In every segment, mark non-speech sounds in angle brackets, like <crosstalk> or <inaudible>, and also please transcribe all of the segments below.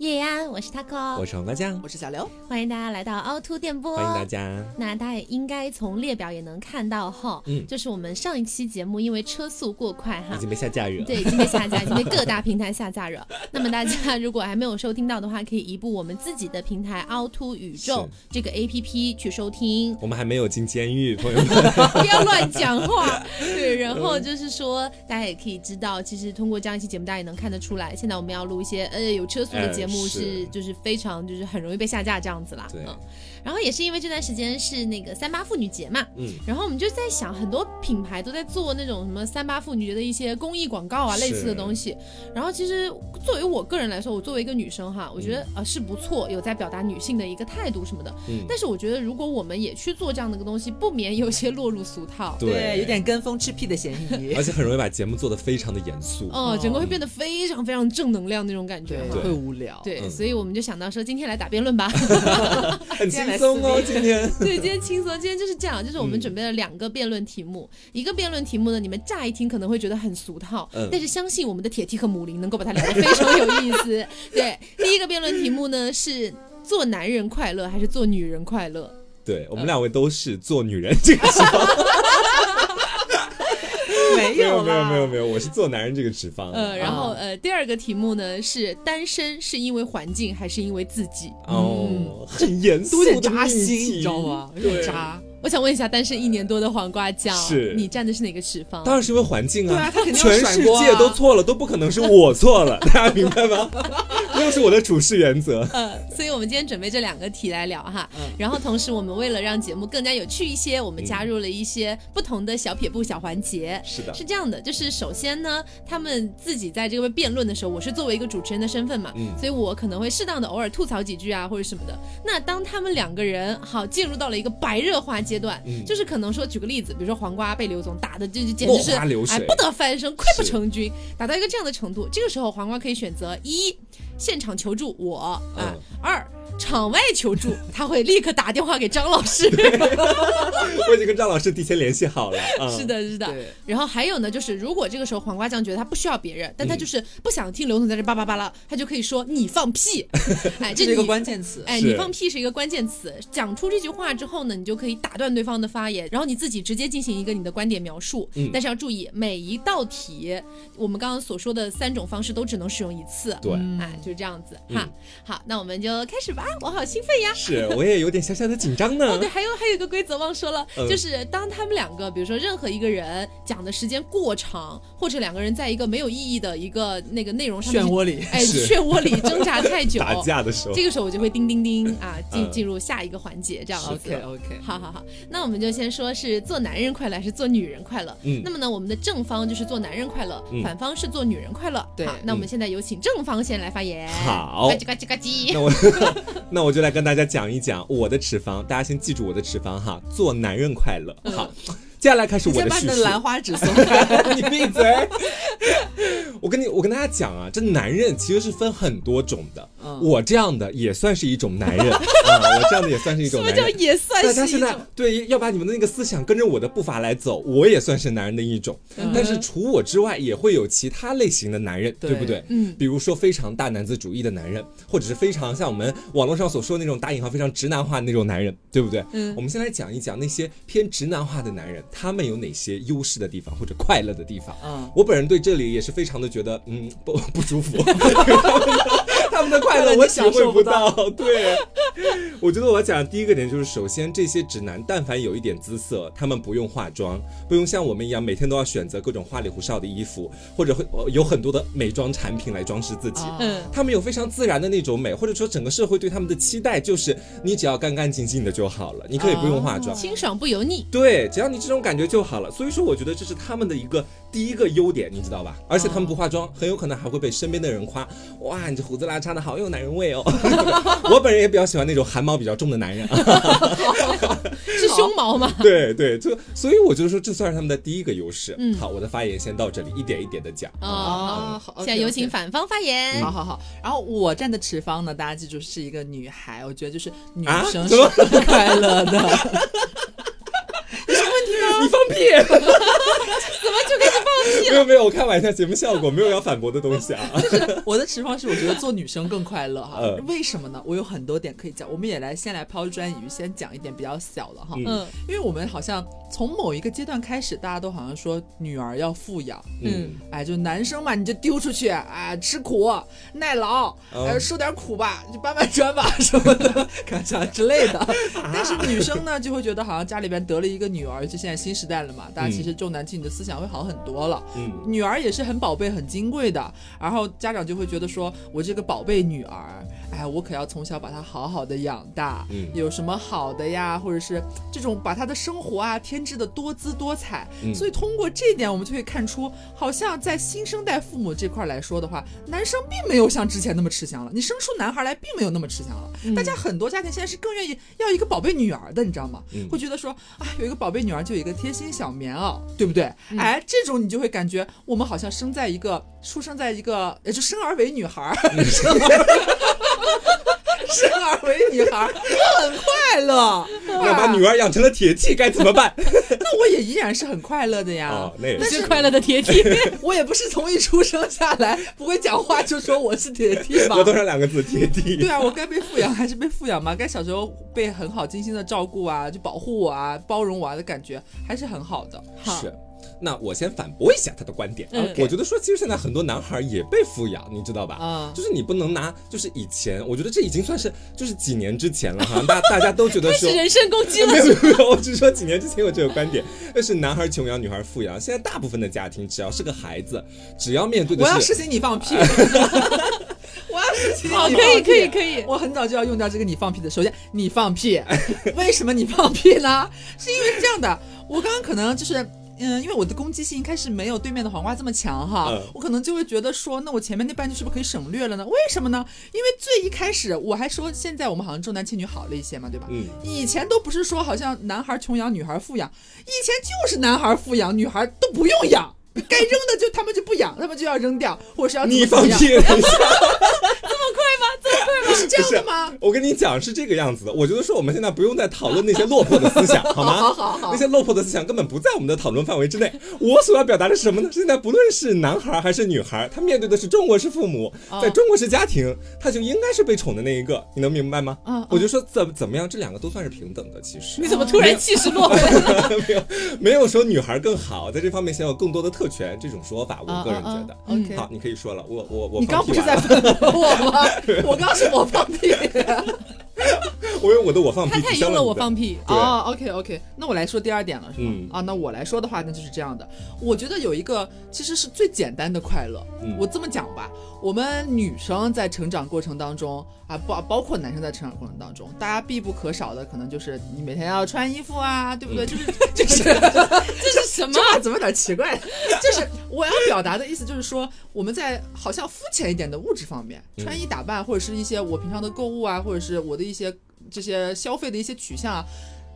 叶安，我是 taco，我是黄瓜酱，我是小刘，欢迎大家来到凹凸电波，欢迎大家。那大家也应该从列表也能看到哈，嗯，就是我们上一期节目因为车速过快哈，已经被下架了，对，已经被下架，已经被各大平台下架了。<laughs> 那么大家如果还没有收听到的话，可以移步我们自己的平台凹凸宇宙这个 A P P 去收听。我们还没有进监狱，朋友们。<laughs> 不要乱讲话。<laughs> 对，然后就是说大家也可以知道，其实通过这样一期节目，大家也能看得出来，现在我们要录一些呃有车速的节目是。就是。非常就是很容易被下架这样子啦，嗯，然后也是因为这段时间是那个三八妇女节嘛，嗯，然后我们就在想，很多品牌都在做那种什么三八妇女节的一些公益广告啊，类似的东西。然后其实作为我个人来说，我作为一个女生哈，我觉得呃是不错，有在表达女性的一个态度什么的。嗯，但是我觉得如果我们也去做这样的一个东西，不免有些落入俗套，对，有点跟风吃屁的嫌疑，<laughs> 而且很容易把节目做的非常的严肃，哦，整个会变得非常非常正能量那种感觉，会无聊，对，所以我们就想到说今天来打辩论吧，<laughs> 很轻松哦，今天。对，今天轻松。今天就是这样，就是我们准备了两个辩论题目。一个辩论题目呢，你们乍一听可能会觉得很俗套，但是相信我们的铁 T 和母林能够把它聊得非常有意思。对，第一个辩论题目呢是做男人快乐还是做女人快乐？对我们两位都是做女人这个。没有没有没有没有，我是做男人这个脂肪。呃，然后呃，第二个题目呢是单身是因为环境还是因为自己？哦，很严肃的扎心，你知道吗？有点，扎。我想问一下，单身一年多的黄瓜酱，是你站的是哪个持方？当然是因为环境啊，对啊，他肯定全世界都错了，都不可能是我错了，<laughs> 大家明白吗？<laughs> 又是我的处事原则。嗯，所以我们今天准备这两个题来聊哈。嗯。然后同时，我们为了让节目更加有趣一些，我们加入了一些不同的小撇步、小环节。是的。是这样的，就是首先呢，他们自己在这个辩论的时候，我是作为一个主持人的身份嘛，嗯，所以我可能会适当的偶尔吐槽几句啊，或者什么的。那当他们两个人好进入到了一个白热化阶段，就是。可能说举个例子，比如说黄瓜被刘总打的就就简直是哎不得翻身，溃不成军，打到一个这样的程度，这个时候黄瓜可以选择一现场求助我啊，二。场外求助，<laughs> 他会立刻打电话给张老师。<laughs> 我已经跟张老师提前联系好了。是的，是的。然后还有呢，就是如果这个时候黄瓜酱觉得他不需要别人，但他就是不想听刘总在这叭叭叭了，他就可以说你放屁。<laughs> 哎，这是一个关键词。哎，你放屁是一个关键词。讲出这句话之后呢，你就可以打断对方的发言，然后你自己直接进行一个你的观点描述。嗯。但是要注意，每一道题我们刚刚所说的三种方式都只能使用一次。对。哎，就是这样子哈。好，那我们就开始吧。我好兴奋呀！是，我也有点小小的紧张呢。哦，对，还有还有一个规则忘说了，就是当他们两个，比如说任何一个人讲的时间过长，或者两个人在一个没有意义的一个那个内容上漩涡里，哎，漩涡里挣扎太久，<laughs> 打架的时候，这个时候我就会叮叮叮啊，进进入下一个环节，这样。OK OK，好好好，那我们就先说是做男人快乐还是做女人快乐？嗯，那么呢，我们的正方就是做男人快乐，反方是做女人快乐。对，那我们现在有请正方先来发言。好，呱唧呱唧呱唧。那我 <laughs> <laughs> 那我就。来跟大家讲一讲我的脂肪，大家先记住我的脂肪哈，做男人快乐。好，接下来开始我的叙述。兰花指送 <laughs> 你闭嘴！我跟你，我跟大家讲啊，这男人其实是分很多种的。我这样的也算是一种男人啊，我这样的也算是一种男人。<laughs> 也算是大家现在对要把你们的那个思想跟着我的步伐来走，我也算是男人的一种。但是除我之外，也会有其他类型的男人，对不对？嗯，比如说非常大男子主义的男人，或者是非常像我们网络上所说的那种打引号非常直男化的那种男人，对不对？嗯，我们先来讲一讲那些偏直男化的男人，他们有哪些优势的地方或者快乐的地方？嗯，我本人对这里也是非常的觉得，嗯，不 <laughs> 不舒服。<laughs> 他们的快乐我享受不到，<laughs> 对，我觉得我要讲的第一个点就是，首先这些直男，但凡有一点姿色，他们不用化妆，不用像我们一样每天都要选择各种花里胡哨的衣服，或者会有很多的美妆产品来装饰自己。嗯，他们有非常自然的那种美，或者说整个社会对他们的期待就是，你只要干干净净的就好了，你可以不用化妆，清爽不油腻。对，只要你这种感觉就好了。所以说，我觉得这是他们的一个第一个优点，你知道吧？而且他们不化妆，很有可能还会被身边的人夸，哇，你这胡子拉碴。的好有男人味哦，<laughs> 我本人也比较喜欢那种汗毛比较重的男人，<laughs> 是胸毛吗？对对，就所以我就说这算是他们的第一个优势。嗯，好，我的发言先到这里，一点一点的讲。哦，好，现在有请反方发言。好好好，然后我站的持方呢，大家记住是一个女孩，我觉得就是女生是快乐的。<laughs> 有什么问题吗？你放屁！怎么就开始放屁没有没有，我开玩笑，节目效果没有要反驳的东西啊。<laughs> 就是我的持方是我觉得做女生更快乐哈，嗯为什么呢？我有很多点可以讲，我们也来先来抛砖引玉，先讲一点比较小的哈。嗯因为我们好像从某一个阶段开始，大家都好像说女儿要富养，嗯，哎，就男生嘛，你就丢出去，哎，吃苦耐劳，嗯呃，受点苦吧，就搬搬砖吧什么的，<laughs> 干啥之类的。<laughs> 但是女生呢，就会觉得好像家里边得了一个女儿，就现在新时代了嘛，大家其实重男轻女的思想会好很多了。嗯。女儿也是很宝贝、很金贵的，然后家长就会觉得说，我这个宝贝女儿，哎，我可要从小把他好好的养大，嗯有什么好的呀，或者是这种把他的生活啊添置的多姿多彩。嗯所以通过这一点，我们就会看出，好像在新生代父母这块来说的话，男生并没有像之前那么吃香了。你生出男孩来，并没有那么吃香了。嗯大家很多家庭现在是更愿意要一个宝贝女儿的，你知道吗？嗯会觉得说，啊，有一个宝贝女儿就有一个贴心小棉袄，对不对？嗯哎，这种你就会感觉我们好像生在一个出生在一个，也就生而为女孩儿，<laughs> 生 <laughs> 而 <laughs> 生而为女孩，我很快乐。<laughs> 那把女儿养成了铁 T 该怎么办？<laughs> 那我也依然是很快乐的呀。哦，那也是是快乐的铁梯。我也不是从一出生下来不会讲话就说我是铁 T 吧额。头上两个字铁 T。对啊，我该被富养还是被富养嘛？该小时候被很好精心的照顾啊，就保护我啊，包容我啊的感觉还是很好的。是。那我先反驳一下他的观点。嗯我觉得说，其实现在很多男孩也被富养，你知道吧？嗯就是你不能拿，就是以前，我觉得这已经算是就是几年之前了哈，大大家都觉得 <laughs> 说。是人身攻击了 <laughs> 没。有没有，我只是说几年之前有这个观点，但是男孩穷养，女孩富养。现在大部分的家庭，只要是个孩子，只要面对的我要实行你放屁。<laughs> 我要实行你好，放可以，可以，可以。我很早就要用掉这个你放屁的。首先，你放屁，为什么你放屁呢？是因为是这样的，我刚刚可能就是。嗯，因为我的攻击性一开始没有对面的黄瓜这么强哈，嗯我可能就会觉得说，那我前面那半句是不是可以省略了呢？为什么呢？因为最一开始我还说，现在我们好像重男轻女好了一些嘛，对吧？嗯，以前都不是说好像男孩穷养，女孩富养，以前就是男孩富养，女孩都不用养，该扔的就他们就不养，他们就要扔掉，或者是要你放屁！<laughs> 这么快吗？这么快吗是这样的吗？我跟你讲是这个样子的，我觉得说我们现在不用再讨论那些落魄的思想，好吗？<laughs> 好好好那些落魄的思想根本不在我们的讨论范围之内。我所要表达的是什么呢？现在不论是男孩还是女孩，他面对的是中国式父母，哦在中国式家庭，他就应该是被宠的那一个，你能明白吗？我就说怎怎么样，这两个都算是平等的，其实你怎么突然气势落回来了？<laughs> 没有没有说女孩更好，在这方面享有更多的特权这种说法，我个人觉得。，OK 好，你可以说了，我我我你刚不是在反驳 <laughs> 我吗？我刚是我放屁。<laughs> 我用我的我放屁他太用了，我放屁。对哦，OK OK，那我来说第二点了，是吗？嗯啊，那我来说的话，那就是这样的。我觉得有一个其实是最简单的快乐。嗯我这么讲吧，我们女生在成长过程当中啊，包包括男生在成长过程当中，大家必不可少的可能就是你每天要穿衣服啊，对不对？就是 <laughs> 就是 <laughs> 这是什么怎么有点奇怪？<laughs> 就是我要表达的意思，就是说我们在好像肤浅一点的物质方面，嗯穿衣打扮，或者是一些我平常的购物啊，或者是我的一些这些消费的一些取向啊。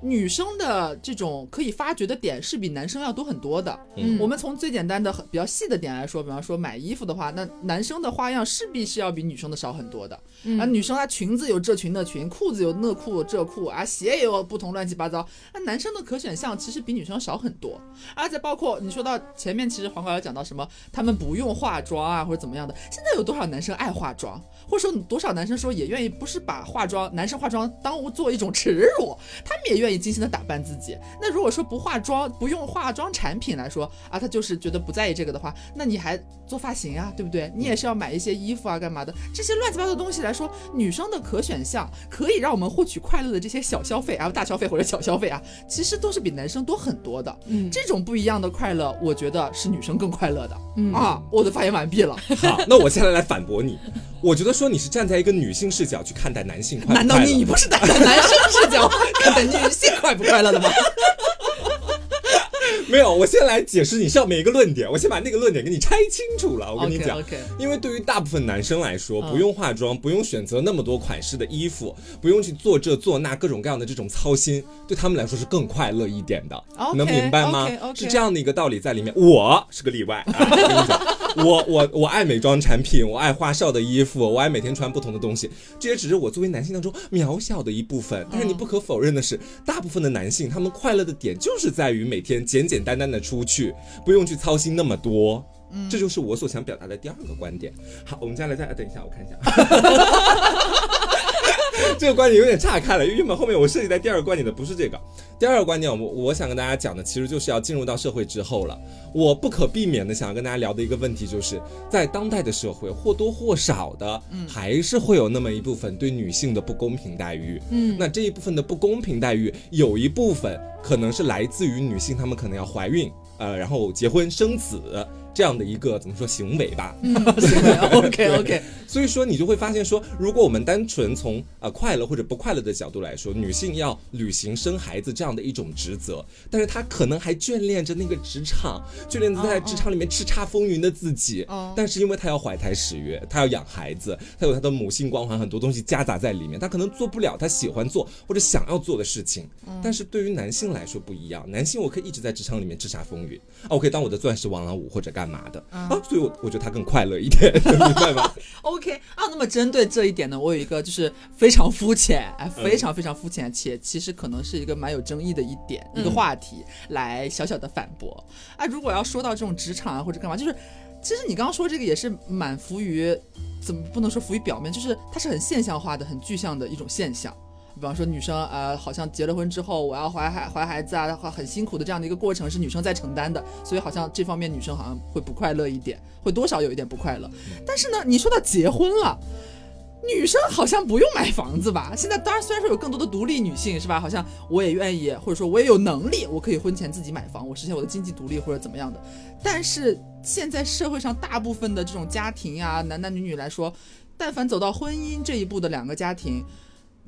女生的这种可以发掘的点是比男生要多很多的。嗯我们从最简单的、很比较细的点来说，比方说买衣服的话，那男生的花样势必是要比女生的少很多的。嗯啊，女生她裙子有这裙那裙，裤子有那裤这裤啊，鞋也有不同乱七八糟。那男生的可选项其实比女生少很多，而且包括你说到前面，其实黄瓜有讲到什么，他们不用化妆啊或者怎么样的。现在有多少男生爱化妆，或者说多少男生说也愿意不是把化妆男生化妆当做一种耻辱，他们也愿意精心的打扮自己。那如果说不化妆，不用化妆产品来说啊，他就是觉得不在意这个的话，那你还做发型啊，对不对？你也是要买一些衣服啊，干嘛的？这些乱七八糟的东西来说，女生的可选项可以让我们获取快乐的这些小消费啊、大消费或者小消费啊，其实都是比男生多很多的。嗯这种不一样的快乐，我觉得是女生更快乐的。嗯啊，我的发言完毕了。好，<laughs> 那我现在来来反驳你。我觉得说你是站在一个女性视角去看待男性快乐难道你你不是站在男生视角 <laughs> 看待女是快不快乐的吗？没有，我先来解释你上面一个论点，我先把那个论点给你拆清楚了。我跟你讲因为对于大部分男生来说，嗯不用化妆，不用选择那么多款式的衣服，不用去做这做那各种各样的这种操心，对他们来说是更快乐一点的。能明白吗是这样的一个道理在里面。我是个例外啊，我跟你讲，我我我爱美妆产品，我爱花哨的衣服，我爱每天穿不同的东西，这也只是我作为男性当中渺小的一部分。但是你不可否认的是，大部分的男性他们快乐的点就是在于每天简简单单的出去，不用去操心那么多。嗯，这就是我所想表达的第二个观点。好，我们接下来再等一下，我看一下。<laughs> 这个观点有点岔开了，因为原本后面我设计在第二个观点的不是这个。第二个观点，我我想跟大家讲的，其实就是要进入到社会之后了。我不可避免的想要跟大家聊的一个问题，就是在当代的社会，或多或少的，还是会有那么一部分对女性的不公平待遇。嗯，那这一部分的不公平待遇，有一部分可能是来自于女性，她们可能要怀孕，呃，然后结婚生子。这样的一个怎么说行为吧？<laughs> 行为 OK OK。所以说你就会发现说，如果我们单纯从呃快乐或者不快乐的角度来说，女性要履行生孩子这样的一种职责，但是她可能还眷恋着那个职场，眷恋着在职场里面叱咤风云的自己。但是因为她要怀胎十月，她要养孩子，她有她的母性光环，很多东西夹杂在里面，她可能做不了她喜欢做或者想要做的事情。但是对于男性来说不一样，男性我可以一直在职场里面叱咤风云啊，我可以当我的钻石王老五或者干嘛的啊，所以我我觉得他更快乐一点，<laughs> 明白吗？<laughs> OK 啊，那么针对这一点呢，我有一个就是非常肤浅，哎，非常非常肤浅，且其实可能是一个蛮有争议的一点一个话题，来小小的反驳啊。如果要说到这种职场啊或者干嘛，就是其实你刚刚说这个也是满浮于，怎么不能说浮于表面，就是它是很现象化的、很具象的一种现象。比方说女生呃，好像结了婚之后，我要怀孩怀孩子啊，的话很辛苦的这样的一个过程是女生在承担的，所以好像这方面女生好像会不快乐一点，会多少有一点不快乐。但是呢，你说到结婚了，女生好像不用买房子吧？现在当然虽然说有更多的独立女性是吧？好像我也愿意，或者说我也有能力，我可以婚前自己买房，我实现我的经济独立或者怎么样的。但是现在社会上大部分的这种家庭呀，男男女女来说，但凡走到婚姻这一步的两个家庭。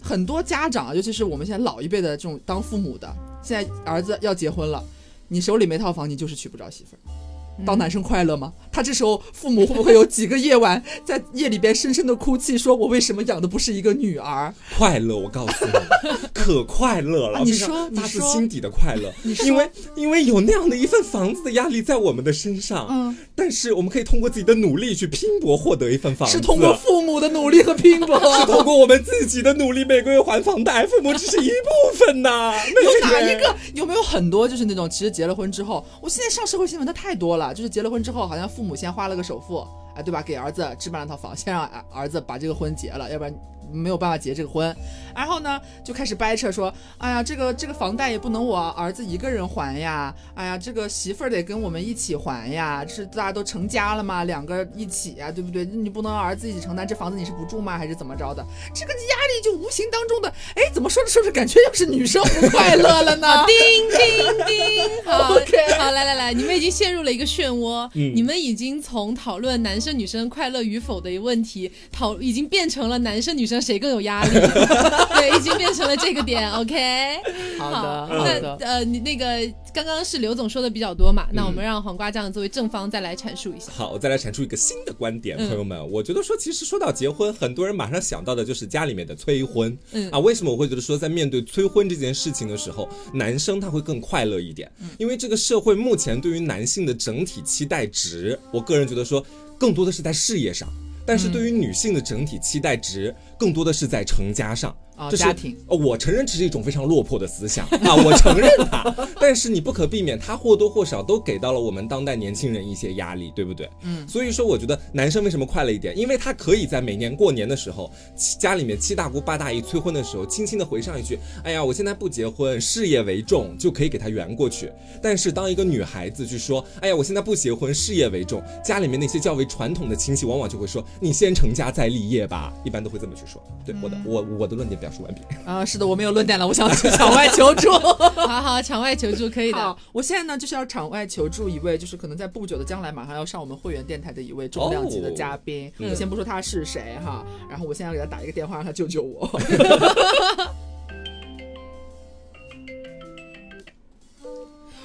很多家长，尤其是我们现在老一辈的这种当父母的，现在儿子要结婚了，你手里没套房，你就是娶不着媳妇儿。当男生快乐吗？他这时候父母会不会有几个夜晚在夜里边深深的哭泣，说我为什么养的不是一个女儿？快乐，我告诉你，<laughs> 可快乐了。你说，发自心底的快乐。因为因为有那样的一份房子的压力在我们的身上。嗯。但是我们可以通过自己的努力去拼搏获得一份房子。是通过父母的努力和拼搏。<laughs> 是通过我们自己的努力，每个月还房贷，父母只是一部分呐。有哪一个？有没有很多就是那种其实结了婚之后，我现在上社会新闻的太多了。就是结了婚之后，好像父母先花了个首付，哎，对吧？给儿子置办了套房，先让儿子把这个婚结了，要不然。没有办法结这个婚，然后呢就开始掰扯说，哎呀，这个这个房贷也不能我儿子一个人还呀，哎呀，这个媳妇儿得跟我们一起还呀，是大家都成家了嘛，两个一起呀，对不对？你不能儿子一起承担，这房子你是不住吗？还是怎么着的？这个压力就无形当中的，哎，怎么说着说着感觉又是女生不快乐了呢？<laughs> 叮叮叮，好，<laughs> OK，好，来来来，你们已经陷入了一个漩涡，你们已经从讨论男生女生快乐与否的一个问题，讨已经变成了男生女生。谁更有压力？<laughs> 对，已经变成了这个点。OK，好的，好的。呃，你那个刚刚是刘总说的比较多嘛？那我们让黄瓜酱作为正方再来阐述一下。好，我再来阐述一个新的观点，朋友们，我觉得说，其实说到结婚，很多人马上想到的就是家里面的催婚。嗯啊，为什么我会觉得说，在面对催婚这件事情的时候，男生他会更快乐一点？因为这个社会目前对于男性的整体期待值，我个人觉得说，更多的是在事业上。但是对于女性的整体期待值，更多的是在成家上。啊，家庭，我承认这是一种非常落魄的思想啊，我承认它，<laughs> 但是你不可避免，它或多或少都给到了我们当代年轻人一些压力，对不对？嗯，所以说我觉得男生为什么快乐一点，因为他可以在每年过年的时候，家里面七大姑八大姨催婚的时候，轻轻的回上一句，哎呀，我现在不结婚，事业为重，就可以给他圆过去。但是当一个女孩子去说，哎呀，我现在不结婚，事业为重，家里面那些较为传统的亲戚往往就会说，你先成家再立业吧，一般都会这么去说。对，我的，我我的论点。表述完毕啊，是的，我没有论点了，我想去场外求助。<laughs> 好好，场外求助可以的。我现在呢就是要场外求助一位，就是可能在不久的将来马上要上我们会员电台的一位重量级的嘉宾。我先不说他是谁哈，然后我现在要给他打一个电话，让他救救我。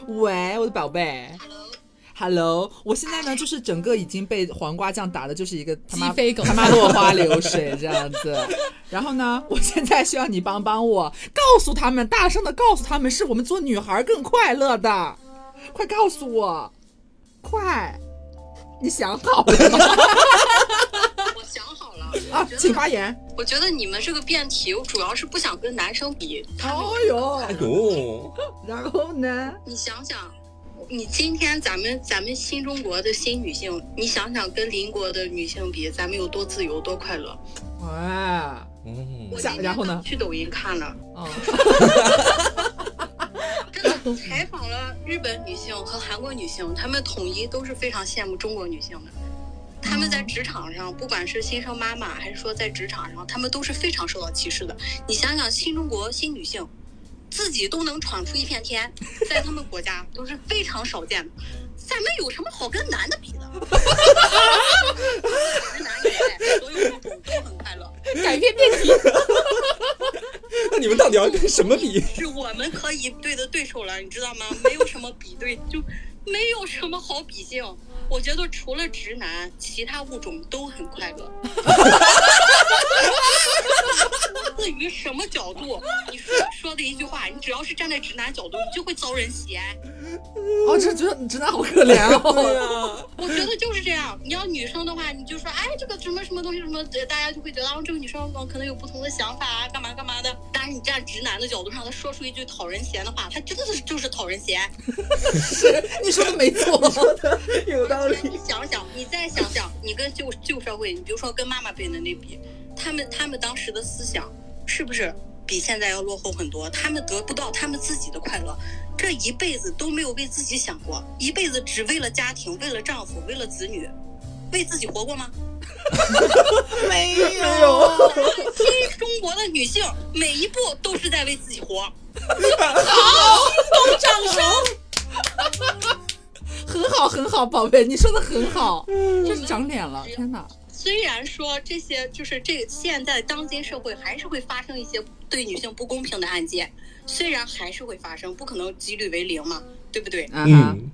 <laughs> 喂，我的宝贝。Hello，我现在呢就是整个已经被黄瓜酱打的，就是一个他妈他妈落花流水这样子。然后呢，我现在需要你帮帮我，告诉他们，大声的告诉他们，是我们做女孩更快乐的。快告诉我，快！你想好了吗？<laughs> 我想好了啊，请发言。我觉得你们这个辩题，我主要是不想跟男生比。哦呦，哎呦，然后呢？你想想。你今天咱们咱们新中国的新女性，你想想跟邻国的女性比，咱们有多自由多快乐？哇，嗯，我今天下然后呢去抖音看了，哦，<laughs> 真的采访了日本女性和韩国女性，她们统一都是非常羡慕中国女性的。她们在职场上，不管是新生妈妈，还是说在职场上，她们都是非常受到歧视的。你想想，新中国新女性自己都能闯出一片天，在他们国家都是非常少见的。咱们有什么好跟男的比的？直 <laughs> 男以外，所有物种都很快乐。改变辩题，那你们到底要跟什么比？<laughs> 是我们可以对的对手了，你知道吗？没有什么比对，就没有什么好比性。我觉得除了直男，其他物种都很快乐。<laughs> 至于什么角度，你说说的一句话，你只要是站在直男角度，你就会遭人喜爱。哦，这直直男好可怜哦。呀，我觉得就是这样。你要女生的话，你就说，哎，这个什么什么东西什么，呃大家就会觉得，啊，这个女生呃可能有不同的想法啊，干嘛干嘛的。但是你站直男的角度上，他说出一句讨人嫌的话，他真的是就是讨人嫌。是，你说的没错。有道理。你想想，你再想想，你跟旧旧社会，你比如说跟妈妈辈的那比，他们他们当时的思想是不是比现在要落后很多？他们得不到他们自己的快乐，这一辈子都没有为自己想过，一辈子只为了家庭，为了丈夫，为了子女，为自己活过吗？<laughs> 没有。新 <laughs> 中国的女性每一步都是在为自己活。<laughs> 掌声。<laughs> 很好，很好，宝贝，你说的很好，就是长脸了，天哪！虽然说这些就是这现在当今社会还是会发生一些对女性不公平的案件，虽然还是会发生，不可能几率为零嘛，对不对？嗯，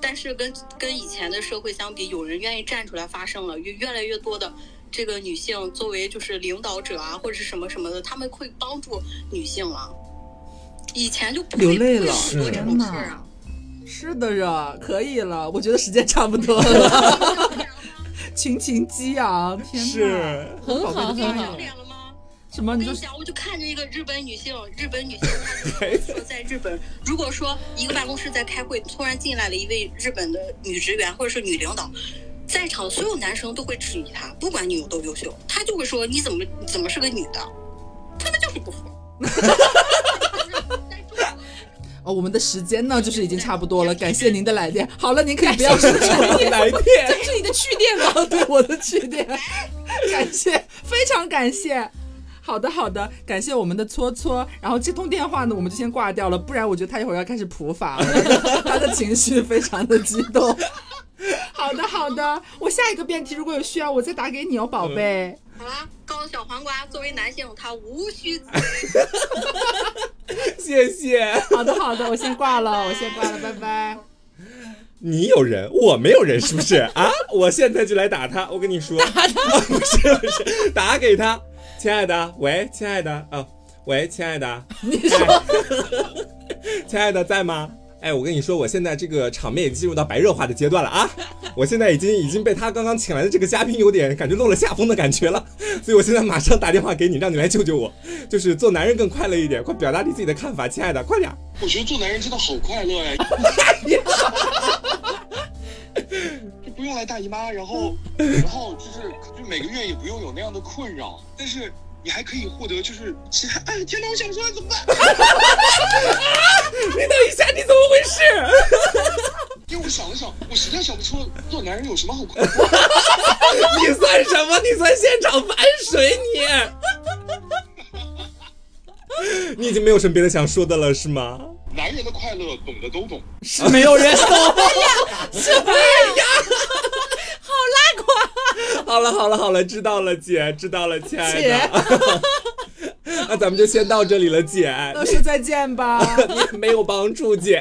但是跟跟以前的社会相比，有人愿意站出来发声了，越越来越多的这个女性作为就是领导者啊，或者是什么什么的，他们会帮助女性了。以前就不会流泪了不会有这种事儿啊。是的呀，可以了，我觉得时间差不多了。<laughs> 群情激昂！是很好很好长脸了吗？什么？你说我跟你讲，我就看着一个日本女性，日本女性她就说，在日本，如果说一个办公室在开会，突然进来了一位日本的女职员或者是女领导，在场所有男生都会质疑她，不管你有多优秀，她就会说你怎么你怎么是个女的，他们就是不服。哦，我们的时间呢，就是已经差不多了，感谢您的来电。好了，您可以不要说出来。来电。这是你的去电吗？哦，<laughs> 对，我的去电，感谢，非常感谢。好的，好的，感谢我们的搓搓。然后这通电话呢，我们就先挂掉了，不然我觉得他一会儿要开始普法了，<laughs> 他的情绪非常的激动。好的，好的，我下一个辩题如果有需要，我再打给你哦，宝贝。好啦，高小黄瓜作为男性，他无需自谢谢。好的，好的，我先挂了，我先挂了，拜拜。你有人，我没有人，是不是啊？我现在就来打他，我跟你说，打他、<laughs> 不是不是，打给他，亲爱的，喂，亲爱的，啊，喂，亲爱的，你说，亲爱的在吗？哎，我跟你说，我现在这个场面已经进入到白热化的阶段了啊！我现在已经已经被他刚刚请来的这个嘉宾有点感觉落了下风的感觉了，所以我现在马上打电话给你，让你来救救我，就是做男人更快乐一点，快表达你自己的看法，亲爱的，快点。我觉得做男人真的好快乐哎，就不用来大姨妈，然后，然后就是就每个月也不用有那样的困扰，但是你还可以获得就是其他。哎，天哪，我想说怎么办？你等一下，你怎么回事？<laughs> 因为我想了想，我实在想不出做男人有什么好快乐。<laughs> 你算什么？你算现场反水你？<laughs> 你已经没有什么别的想说的了，是吗？男人的快乐懂的都懂，是没有人懂。好了好了好了，知道了，姐，<laughs> 知道了，亲爱的。<laughs> 那咱们就先到这里了，姐。那说再见吧。<laughs> 你没有帮助，姐。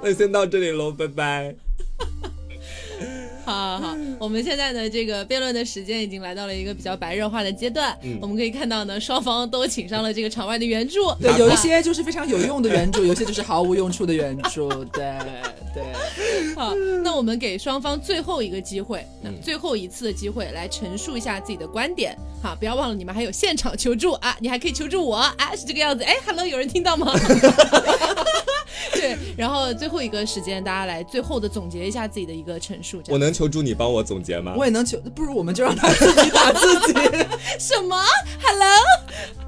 那先到这里喽，拜拜。好好好，我们现在的这个辩论的时间已经来到了一个比较白热化的阶段。嗯我们可以看到呢，双方都请上了这个场外的援助。对，有一些就是非常有用的援助，有些就是毫无用处的援助。对对。好，那我们给双方最后一个机会，那最后一次的机会来陈述一下自己的观点。好，不要忘了你们还有现场求助啊，你还可以求助我啊，是这个样子。哎，Hello，有人听到吗？<laughs> 对，然后最后一个时间，大家来最后的总结一下自己的一个陈述。我能求助你帮我总结吗？我也能求，不如我们就让他自己打自己。<laughs> 什么？Hello？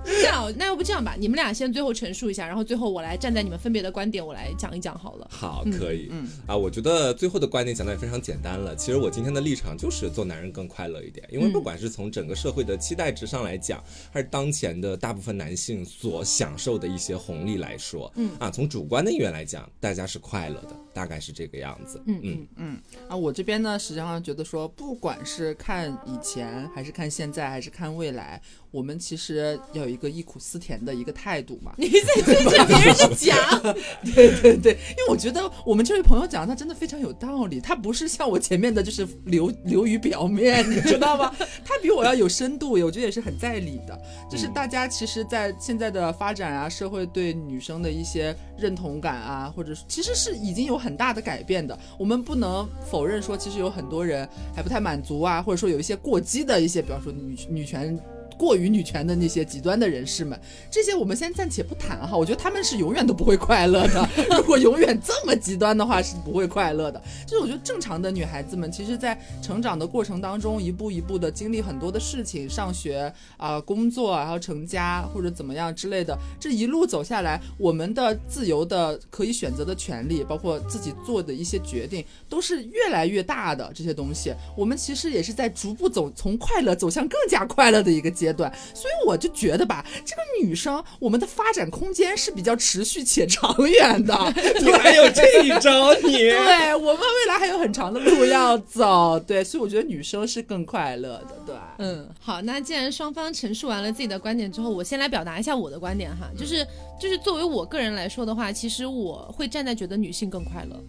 这样，那要不这样吧，你们俩先最后陈述一下，然后最后我来站在你们分别的观点，我来讲一讲好了。好，可以。嗯啊，我觉得最后的观点讲的也非常简单了。其实我今天的立场就是做男人更快乐一点，因为不管是从整个社会的期待值上来讲，还是当前的大部分男性所享受的一些红利来说，嗯啊，从主观的意愿来讲，大家是快乐的，大概是这个样子。嗯嗯嗯。啊，我这边呢，实际上觉得说，不管是看以前，还是看现在，还是看未来。我们其实要有一个忆苦思甜的一个态度嘛。<laughs> 你在追着别人的讲，<laughs> 对对对，因为我觉得我们这位朋友讲他真的非常有道理，他不是像我前面的就是流流于表面，你知道吗？<laughs> 他比我要有深度，我觉得也是很在理的。就是大家其实，在现在的发展啊，社会对女生的一些认同感啊，或者其实是已经有很大的改变的。我们不能否认说，其实有很多人还不太满足啊，或者说有一些过激的一些，比方说女女权。过于女权的那些极端的人士们，这些我们先暂且不谈哈。我觉得他们是永远都不会快乐的。<laughs> 如果永远这么极端的话，是不会快乐的。就是我觉得正常的女孩子们，其实，在成长的过程当中，一步一步的经历很多的事情，上学啊、工作，然后成家或者怎么样之类的，这一路走下来，我们的自由的可以选择的权利，包括自己做的一些决定，都是越来越大的。这些东西，我们其实也是在逐步走，从快乐走向更加快乐的一个阶。阶段，所以我就觉得吧，这个女生我们的发展空间是比较持续且长远的。<laughs> 你还有这一招，你对我们未来还有很长的路要走。对，所以我觉得女生是更快乐的。对，嗯，好，那既然双方陈述完了自己的观点之后，我先来表达一下我的观点哈，就是就是作为我个人来说的话，其实我会站在觉得女性更快乐。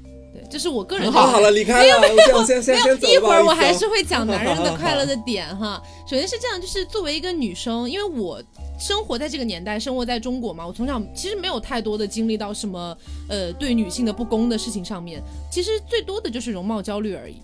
这是我个人。好，好了，离开了。没有，没有，先先先走一会儿我还是会讲男人的快乐的点哈。<laughs> 首先是这样，就是作为一个女生，因为我生活在这个年代，生活在中国嘛，我从小其实没有太多的经历到什么呃对女性的不公的事情上面，其实最多的就是容貌焦虑而已。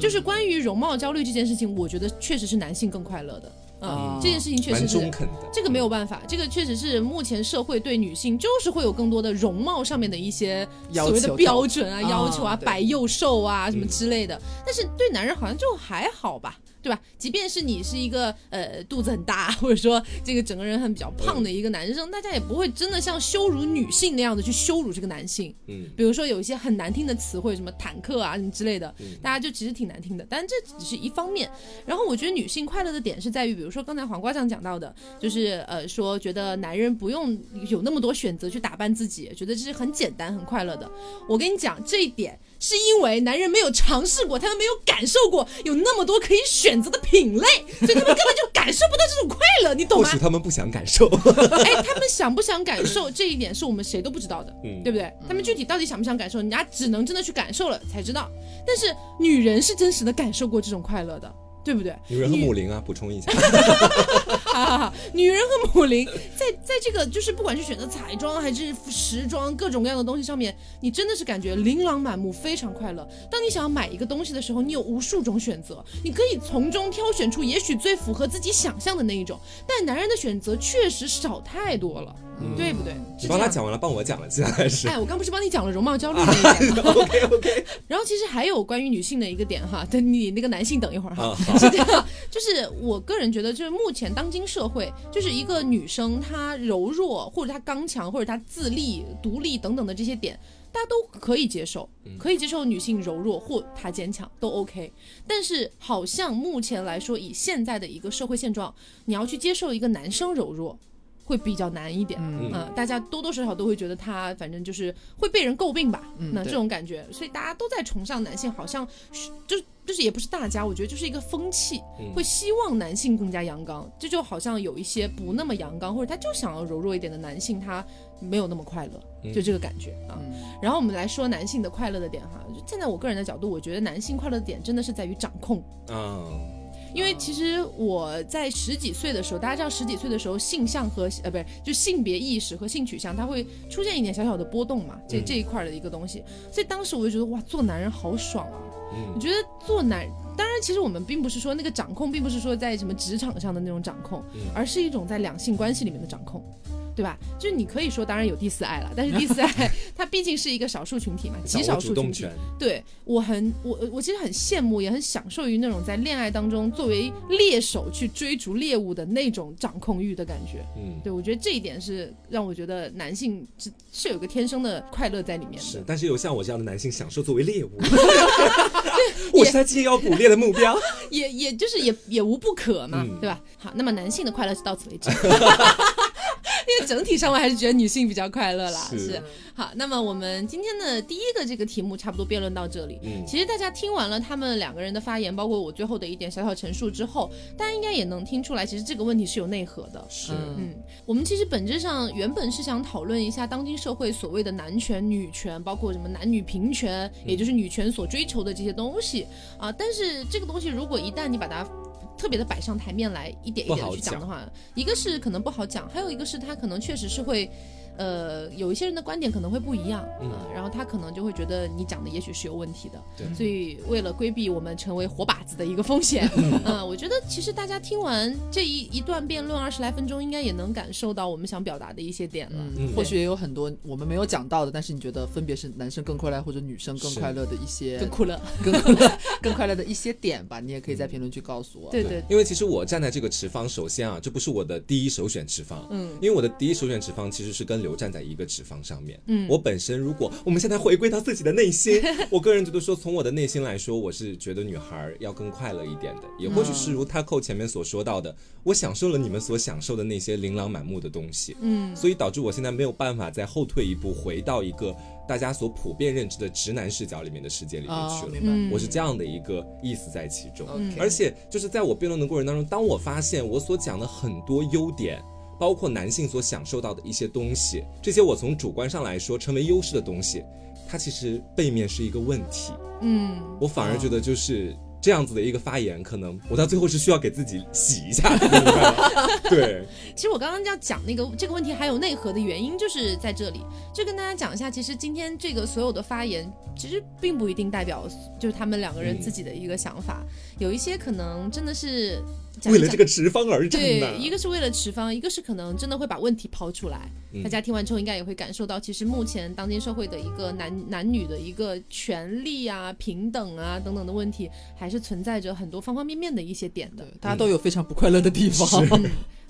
就是关于容貌焦虑这件事情，我觉得确实是男性更快乐的。嗯，这件事情确实是，这个没有办法，这个确实是目前社会对女性就是会有更多的容貌上面的一些所谓的标准啊、要求啊，白又瘦啊什么之类的，但是对男人好像就还好吧。对吧？即便是你是一个呃肚子很大，或者说这个整个人很比较胖的一个男生，大家也不会真的像羞辱女性那样的去羞辱这个男性。嗯，比如说有一些很难听的词汇，什么坦克啊什么之类的，大家就其实挺难听的。但这只是一方面。然后我觉得女性快乐的点是在于，比如说刚才黄瓜酱讲到的，就是呃说觉得男人不用有那么多选择去打扮自己，觉得这是很简单很快乐的。我跟你讲这一点。是因为男人没有尝试过，他们没有感受过有那么多可以选择的品类，<laughs> 所以他们根本就感受不到这种快乐，你懂吗？或许他们不想感受。<laughs> 哎，他们想不想感受这一点是我们谁都不知道的，对不对？他们具体到底想不想感受，人家只能真的去感受了才知道。但是女人是真实的感受过这种快乐的。对不对？女人和母灵啊，补充一下。<laughs> 女人和母灵在在这个就是不管是选择彩妆还是时装各种各样的东西上面，你真的是感觉琳琅满目，非常快乐。当你想要买一个东西的时候，你有无数种选择，你可以从中挑选出也许最符合自己想象的那一种。但男人的选择确实少太多了。对不对？你帮他讲完了，帮我讲了，接下来是。哎，我刚不是帮你讲了容貌焦虑那一点吗？OK OK。<laughs> <laughs> 然后其实还有关于女性的一个点哈，等你那个男性等一会儿哈，<laughs> 是这样，就是我个人觉得，就是目前当今社会，就是一个女生她柔弱或者她刚强或者她自立独立等等的这些点，大家都可以接受，可以接受女性柔弱或她坚强都 OK。但是好像目前来说，以现在的一个社会现状，你要去接受一个男生柔弱。会比较难一点，嗯，大家多多少少都会觉得他反正就是会被人诟病吧，那这种感觉，所以大家都在崇尚男性，好像就就是也不是大家，我觉得就是一个风气，会希望男性更加阳刚，这就好像有一些不那么阳刚或者他就想要柔弱一点的男性，他没有那么快乐，就这个感觉啊。然后我们来说男性的快乐的点哈，站在我个人的角度，我觉得男性快乐的点真的是在于掌控，嗯。因为其实我在十几岁的时候，大家知道十几岁的时候性向和呃不是就性别意识和性取向，它会出现一点小小的波动嘛，这这一块的一个东西。所以当时我就觉得哇，做男人好爽啊！我觉得做男，当然其实我们并不是说那个掌控，并不是说在什么职场上的那种掌控，而是一种在两性关系里面的掌控。对吧？就是你可以说，当然有第四爱了，但是第四爱 <laughs> 它毕竟是一个少数群体嘛，极少数群体。对我很我我其实很羡慕，也很享受于那种在恋爱当中作为猎手去追逐猎物的那种掌控欲的感觉。嗯，对我觉得这一点是让我觉得男性是是有个天生的快乐在里面的。是，但是有像我这样的男性享受作为猎物，<laughs> <laughs> 我是他今天要捕猎的目标，也也就是也也无不可嘛，对吧？好，那么男性的快乐是到此为止。因为 <laughs> 整体上我还是觉得女性比较快乐啦，是好。那么我们今天的第一个这个题目差不多辩论到这里。嗯，其实大家听完了他们两个人的发言，包括我最后的一点小小陈述之后，大家应该也能听出来，其实这个问题是有内核的。是，嗯，我们其实本质上原本是想讨论一下当今社会所谓的男权、女权，包括什么男女平权，也就是女权所追求的这些东西啊。但是这个东西如果一旦你把它特别的摆上台面来，一点一点去讲的话，一个是可能不好讲，还有一个是他可能确实是会。呃，有一些人的观点可能会不一样，嗯，然后他可能就会觉得你讲的也许是有问题的，对，所以为了规避我们成为活靶子的一个风险，嗯，<laughs> 我觉得其实大家听完这一一段辩论二十来分钟，应该也能感受到我们想表达的一些点了，嗯，或许也有很多我们没有讲到的，但是你觉得分别是男生更快乐或者女生更快乐的一些更快乐。更快乐。更快乐。<laughs> 的一些点吧，你也可以在评论区告诉我，对对，因为其实我站在这个持方，首先啊，这不是我的第一首选持方，嗯，因为我的第一首选持方其实是跟刘站在一个持。方上面，嗯，我本身如果我们现在回归到自己的内心，<laughs> 我个人觉得说，从我的内心来说，我是觉得女孩要更快乐一点的，也或许是如 Taco 前面所说到的，我享受了你们所享受的那些琳琅满目的东西，嗯，所以导致我现在没有办法再后退一步，回到一个大家所普遍认知的直男视角里面的世界里面去了，我是这样的一个意思在其中，而且就是在我辩论的过程当中，当我发现我所讲的很多优点。包括男性所享受到的一些东西，这些我从主观上来说成为优势的东西，它其实背面是一个问题。嗯，我反而觉得就是这样子的一个发言，可能我到最后是需要给自己洗一下。<laughs> 对，其实我刚刚要讲那个这个问题还有内核的原因，就是在这里，就跟大家讲一下，其实今天这个所有的发言，其实并不一定代表就是他们两个人自己的一个想法，有一些可能真的是。为了这个持方而战对，一个是为了持方，一个是可能真的会把问题抛出来。大家听完之后，应该也会感受到，其实目前当今社会的一个男男女的一个权利啊、平等啊等等的问题，还是存在着很多方方面面的一些点的。大家都有非常不快乐的地方。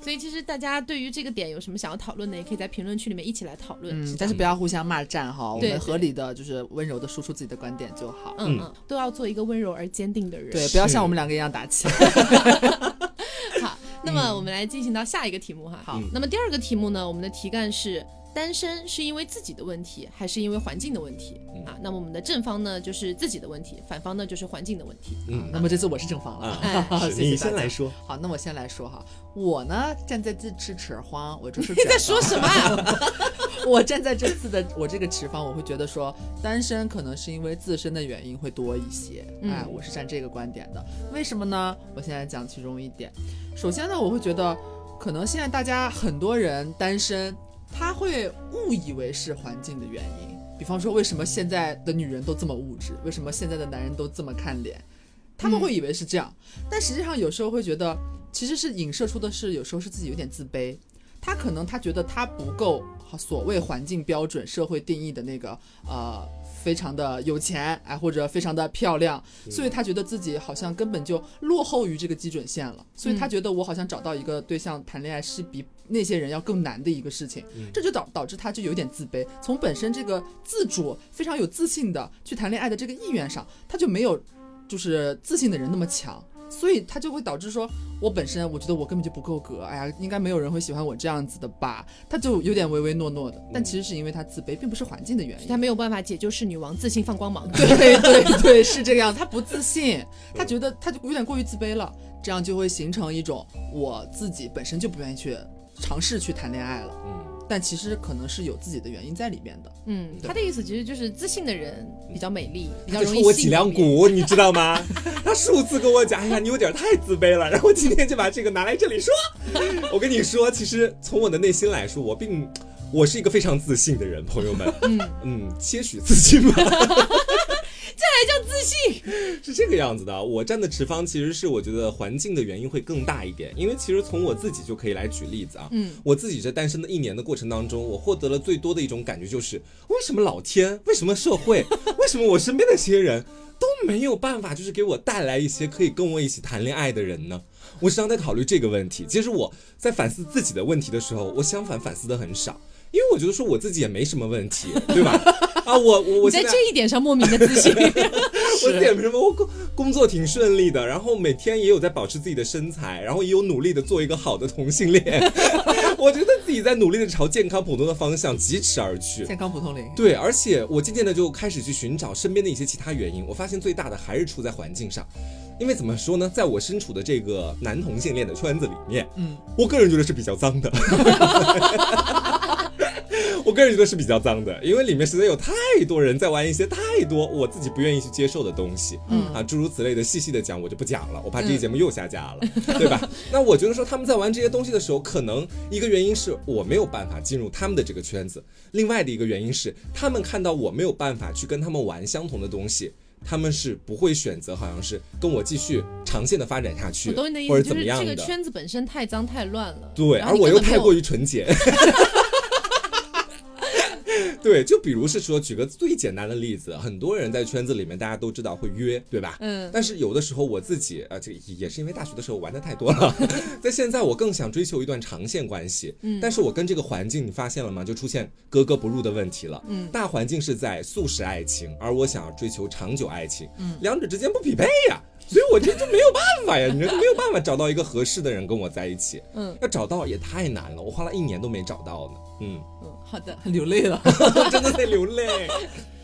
所以，其实大家对于这个点有什么想要讨论的，也可以在评论区里面一起来讨论。嗯，但是不要互相骂战哈，我们合理的就是温柔的输出自己的观点就好。嗯嗯，都要做一个温柔而坚定的人。对，不要像我们两个一样打气。<laughs> 好，那么我们来进行到下一个题目哈。好，那么第二个题目呢，我们的题干是。单身是因为自己的问题，还是因为环境的问题啊？那么我们的正方呢，就是自己的问题；反方呢，就是环境的问题。嗯，那么这次我是正方了。<laughs> 你先来说。好，那我先来说哈。我呢，站在这持持方，我就是你在说什么？<laughs> 我站在这次的我这个持方，我会觉得说，单身可能是因为自身的原因会多一些。哎，我是站这个观点的。为什么呢？我现在讲其中一点。首先呢，我会觉得，可能现在大家很多人单身。他会误以为是环境的原因，比方说为什么现在的女人都这么物质，为什么现在的男人都这么看脸，他们会以为是这样，但实际上有时候会觉得，其实是影射出的是有时候是自己有点自卑，他可能他觉得他不够所谓环境标准、社会定义的那个呃。非常的有钱，哎，或者非常的漂亮，所以他觉得自己好像根本就落后于这个基准线了，所以他觉得我好像找到一个对象谈恋爱是比那些人要更难的一个事情，这就导导致他就有点自卑，从本身这个自主非常有自信的去谈恋爱的这个意愿上，他就没有就是自信的人那么强。所以他就会导致说，我本身我觉得我根本就不够格，哎呀，应该没有人会喜欢我这样子的吧？他就有点唯唯诺诺的，但其实是因为他自卑，并不是环境的原因。他没有办法解救是女王，自信放光芒。对 <laughs> 对对，是这样。他不自信，他觉得他就有点过于自卑了，这样就会形成一种我自己本身就不愿意去尝试去谈恋爱了。嗯。但其实可能是有自己的原因在里面的。嗯，他的意思其实就是自信的人比较美丽，比较就容易说我脊梁。骨，你知道吗？<laughs> 他数次跟我讲，哎呀，你有点太自卑了。然后今天就把这个拿来这里说。<laughs> 我跟你说，其实从我的内心来说，我并我是一个非常自信的人，朋友们。嗯嗯，<laughs> 些许自信吧。还叫自信？是这个样子的，我站的持方其实是我觉得环境的原因会更大一点，因为其实从我自己就可以来举例子啊，嗯，我自己这单身的一年的过程当中，我获得了最多的一种感觉就是，为什么老天，为什么社会，<laughs> 为什么我身边的这些人都没有办法，就是给我带来一些可以跟我一起谈恋爱的人呢？我时常在考虑这个问题。其实我在反思自己的问题的时候，我相反反思的很少，因为我觉得说我自己也没什么问题，对吧？啊，我我我在在这一点上莫名的自信。<laughs> 我点什么？我工工作挺顺利的，然后每天也有在保持自己的身材，然后也有努力的做一个好的同性恋。<laughs> 我觉得自己在努力的朝健康普通的方向疾驰而去。健康普通龄。对，而且我渐渐的就开始去寻找身边的一些其他原因，我发现最大的还是出在环境上。因为怎么说呢，在我身处的这个男同性恋的圈子里面，嗯，我个人觉得是比较脏的。<laughs> 我个人觉得是比较脏的，因为里面实在有太多人在玩一些太多我自己不愿意去接受的东西，嗯啊，诸如此类的，细细的讲我就不讲了，我怕这期节目又下架了，对吧？<laughs> 那我觉得说他们在玩这些东西的时候，可能一个原因是我没有办法进入他们的这个圈子，另外的一个原因是他们看到我没有办法去跟他们玩相同的东西。他们是不会选择，好像是跟我继续长线的发展下去，或者就是这个怎么样的。圈子本身太脏太乱了。对，而我又太过于纯洁。<laughs> 对，就比如是说，举个最简单的例子，很多人在圈子里面，大家都知道会约，对吧？嗯但是有的时候我自己，呃，这个也是因为大学的时候玩的太多了，<laughs> 在现在我更想追求一段长线关系。嗯，但是我跟这个环境，你发现了吗？就出现格格不入的问题了。嗯，大环境是在速食爱情，而我想要追求长久爱情，嗯，两者之间不匹配呀。所以我这就没有办法呀，你说没有办法找到一个合适的人跟我在一起，嗯，要找到也太难了，我花了一年都没找到呢，嗯，嗯，好的。流泪了。<laughs> 真的在流泪。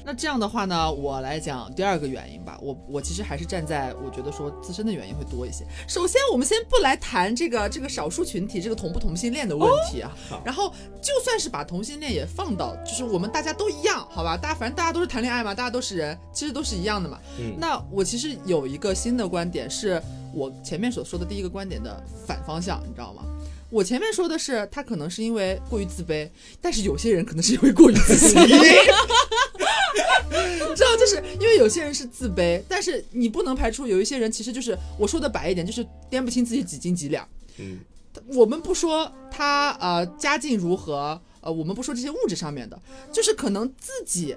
那这样的话呢，我来讲第二个原因吧。我我其实还是站在我觉得说自身的原因会多一些。首先，我们先不来谈这个这个少数群体这个同不同性恋的问题啊。好然后，就算是把同性恋也放到，就是我们大家都一样，好吧？大家反正大家都是谈恋爱嘛，大家都是人，其实都是一样的嘛。嗯那我其实有一个新的观点，是我前面所说的第一个观点的反方向，你知道吗？我前面说的是他可能是因为过于自卑，但是有些人可能是因为过于自信。你 <laughs> 知道，就是因为有些人是自卑，但是你不能排除有一些人其实就是我说的白一点，就是掂不清自己几斤几两。嗯，我们不说他呃家境如何，呃，我们不说这些物质上面的，就是可能自己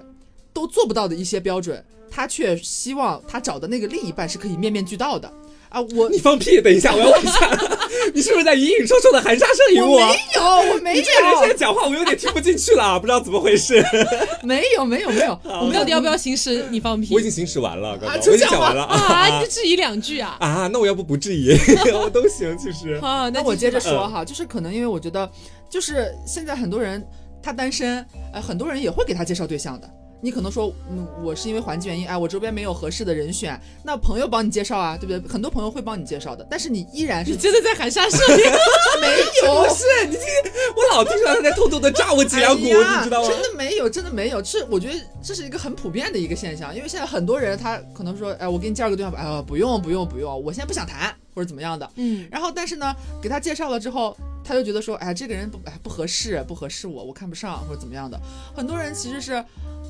都做不到的一些标准，他却希望他找的那个另一半是可以面面俱到的啊！我你放屁！等一下，我要问一下，<laughs> 你是不是在隐隐绰绰的含沙射影我没有，我没有你这个人现在，讲话，我有点听不进去了，啊不知道怎么回事。<laughs> 没有，没有，没有，我们到底要不要行使你放屁我已经行使完了，刚刚啊我已经就讲完了啊？你 <laughs> 就质疑两句啊？啊！那我要不不质疑，我都行，其实。啊，那我接着说哈，就是可能因为我觉得，就是现在很多人他单身，呃，很多人也会给他介绍对象的。你可能说，嗯，我是因为环境原因，哎，我周边没有合适的人选，那朋友帮你介绍啊，对不对？很多朋友会帮你介绍的，但是你依然是你真的在含沙射影？没 <laughs> 有，不是你听，我老听出来他在偷偷的炸我脊梁骨，哎你知道吗？真的没有，真的没有，是我觉得这是一个很普遍的一个现象，因为现在很多人他可能说，哎，我给你介绍个对象吧，哎呀，不用不用不用，我现在不想谈或者怎么样的，嗯，然后但是呢，给他介绍了之后，他就觉得说，哎，这个人不哎不合适，不合适我，我看不上或者怎么样的。很多人其实是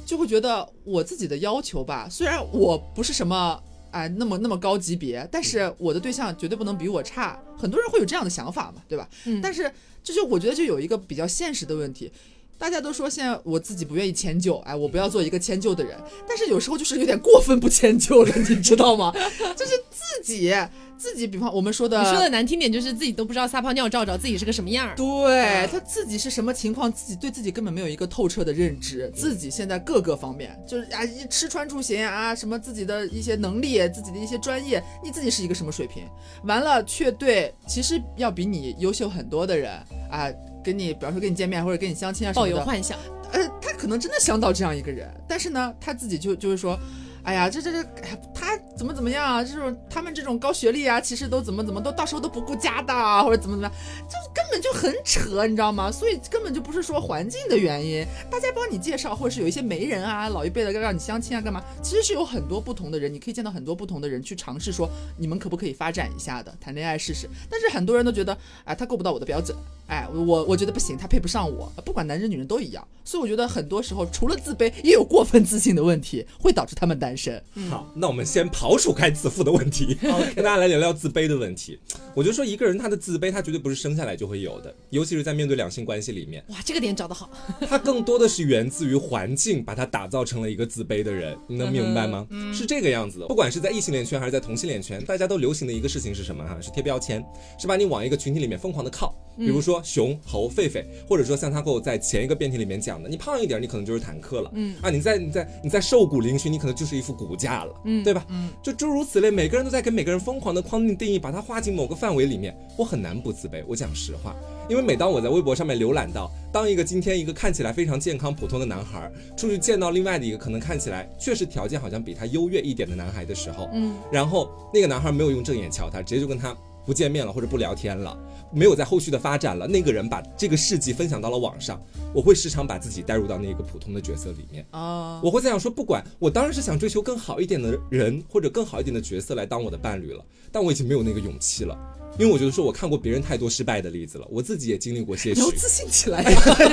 就会觉得我自己的要求吧，虽然我不是什么哎那么那么高级别，但是我的对象绝对不能比我差。很多人会有这样的想法嘛，对吧？嗯但是这就我觉得就有一个比较现实的问题。大家都说现在我自己不愿意迁就，哎，我不要做一个迁就的人。但是有时候就是有点过分不迁就了，你知道吗？<laughs> 就是自己自己，比方我们说的，你说的难听点就是自己都不知道撒泡尿照照自己是个什么样儿。对他自己是什么情况，自己对自己根本没有一个透彻的认知，自己现在各个方面就是啊，一吃穿住行啊，什么自己的一些能力，自己的一些专业，你自己是一个什么水平？完了，却对其实要比你优秀很多的人啊，跟你比方说跟你见面或者跟你相亲啊什抱么的，有幻想，呃，他可能真的想到这样一个人，但是呢，他自己就就是说。哎呀，这这这，他怎么怎么样啊？这种他们这种高学历啊，其实都怎么怎么都到时候都不顾家的，或者怎么怎么样，就根本就很扯，你知道吗？所以根本就不是说环境的原因，大家帮你介绍，或者是有一些媒人啊，老一辈的要让你相亲啊，干嘛？其实是有很多不同的人，你可以见到很多不同的人去尝试说你们可不可以发展一下的，谈恋爱试试。但是很多人都觉得，哎，他够不到我的标准，哎，我我觉得不行，他配不上我，不管男人女人都一样。所以我觉得很多时候除了自卑，也有过分自信的问题，会导致他们单身。好，那我们先刨除开自负的问题，<laughs> 跟大家来聊聊自卑的问题。我就说一个人他的自卑，他绝对不是生下来就会有的，尤其是在面对两性关系里面。哇，这个点找得好。他更多的是源自于环境，把他打造成了一个自卑的人。你能明白吗？是这个样子的。不管是在异性恋圈还是在同性恋圈，大家都流行的一个事情是什么？哈，是贴标签，是把你往一个群体里面疯狂的靠。比如说熊猴狒狒，或者说像他给我在前一个辩题里面讲的，你胖一点，你可能就是坦克了。嗯啊，你在你在你在瘦骨嶙峋，你可能就是一副骨架了。嗯，对吧？嗯，就诸如此类，每个人都在给每个人疯狂的框定定义，把它划进某个范围里面。我很难不自卑。我讲实话，因为每当我在微博上面浏览到，当一个今天一个看起来非常健康普通的男孩出去见到另外的一个可能看起来确实条件好像比他优越一点的男孩的时候，嗯，然后那个男孩没有用正眼瞧他，直接就跟他。不见面了，或者不聊天了，没有在后续的发展了。那个人把这个事迹分享到了网上，我会时常把自己带入到那个普通的角色里面哦。我会在想说，不管我当然是想追求更好一点的人，或者更好一点的角色来当我的伴侣了，但我已经没有那个勇气了，因为我觉得说我看过别人太多失败的例子了，我自己也经历过些许。要自信起来，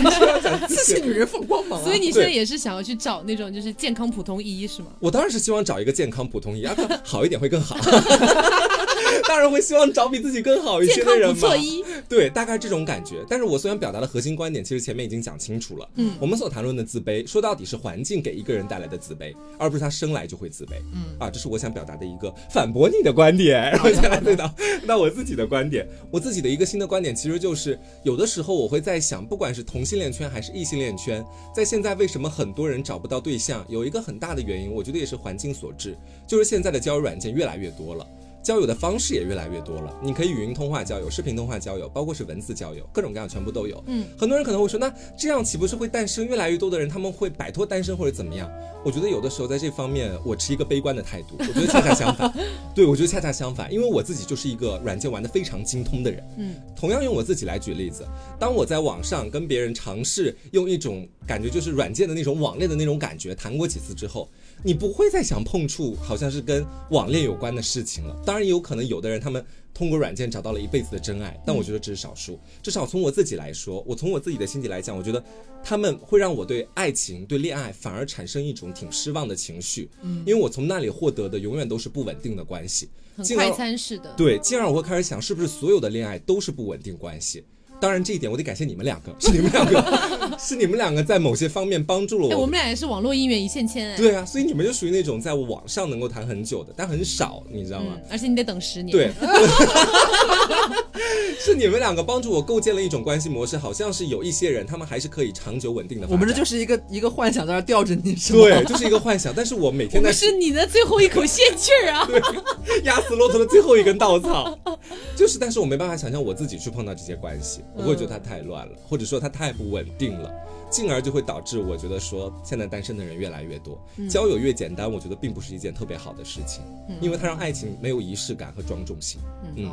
<laughs> 自信女人放光芒。所以你现在也是想要去找那种就是健康普通一是吗？我当然是希望找一个健康普通一，啊好一点会更好。当然会希望找比自己更好一些的人嘛。对，大概这种感觉。但是我虽然表达的核心观点，其实前面已经讲清楚了。嗯，我们所谈论的自卑，说到底是环境给一个人带来的自卑，而不是他生来就会自卑。嗯，啊，这是我想表达的一个反驳你的观点。然后再来对到那我自己的观点，我自己的一个新的观点，其实就是有的时候我会在想，不管是同性恋圈还是异性恋圈，在现在为什么很多人找不到对象，有一个很大的原因，我觉得也是环境所致，就是现在的交友软件越来越多了。交友的方式也越来越多了，你可以语音通话交友、视频通话交友，包括是文字交友，各种各样全部都有。嗯，很多人可能会说，那这样岂不是会诞生越来越多的人？他们会摆脱单身或者怎么样？我觉得有的时候在这方面，我持一个悲观的态度。我觉得恰恰相反，<laughs> 对我觉得恰恰相反，因为我自己就是一个软件玩的非常精通的人。嗯，同样用我自己来举例子，当我在网上跟别人尝试用一种感觉就是软件的那种网恋的那种感觉谈过几次之后。你不会再想碰触，好像是跟网恋有关的事情了。当然，也有可能有的人他们通过软件找到了一辈子的真爱，但我觉得这是少数。至少从我自己来说，我从我自己的心底来讲，我觉得他们会让我对爱情、对恋爱反而产生一种挺失望的情绪。嗯，因为我从那里获得的永远都是不稳定的关系，很快餐式的。对，进而我会开始想，是不是所有的恋爱都是不稳定关系？当然，这一点我得感谢你们两个，<laughs> 是你们两个，<laughs> 是你们两个在某些方面帮助了我。我们俩也是网络姻缘一线牵哎。对啊，所以你们就属于那种在网上能够谈很久的，但很少，你知道吗？而且你得等十年。对。<laughs> 是你们两个帮助我构建了一种关系模式，好像是有一些人，他们还是可以长久稳定的。我们这就是一个一个幻想在那吊着你，是吗对，就是一个幻想。但是我每天在是你的最后一口仙气儿啊，对，压死骆驼的最后一根稻草，就是，但是我没办法想象我自己去碰到这些关系，我会觉得它太乱了，或者说它太不稳定了，进而就会导致我觉得说现在单身的人越来越多，交友越简单，我觉得并不是一件特别好的事情，因为它让爱情没有仪式感和庄重性，嗯。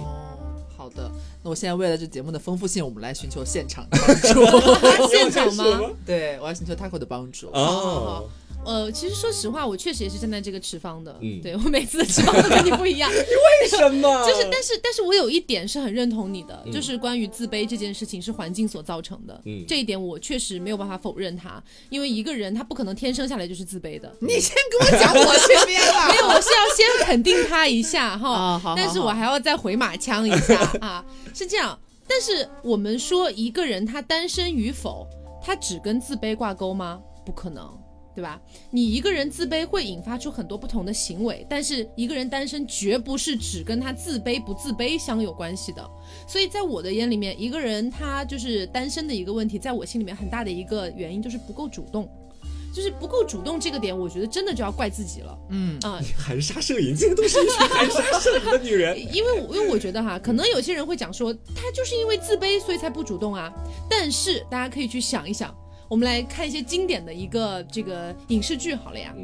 好的，那我现在为了这节目的丰富性，我们来寻求现场帮助。<laughs> 现场吗？对，我要寻求 Taco 的帮助。哦。呃，其实说实话，我确实也是站在这个持方的。嗯，对我每次的持方都跟你不一样。<laughs> 你为什么？<laughs> 就是，但是，但是我有一点是很认同你的，就是关于自卑这件事情是环境所造成的。嗯，这一点我确实没有办法否认它，因为一个人他不可能天生下来就是自卑的。<laughs> 你先跟我讲我这边了。没有，我是要先肯定他一下哈。啊，好。但是我还要再回马枪一下啊，是这样。但是我们说一个人他单身与否，他只跟自卑挂钩吗？不可能。对吧？你一个人自卑会引发出很多不同的行为，但是一个人单身绝不是只跟他自卑不自卑相有关系的。所以在我的眼里面，一个人他就是单身的一个问题，在我心里面很大的一个原因就是不够主动，就是不够主动这个点，我觉得真的就要怪自己了。嗯啊，含沙射影，这个都是一群含沙射影的女人。<laughs> 因为因为我觉得哈，可能有些人会讲说，他就是因为自卑所以才不主动啊。但是大家可以去想一想。我们来看一些经典的一个这个影视剧好了呀，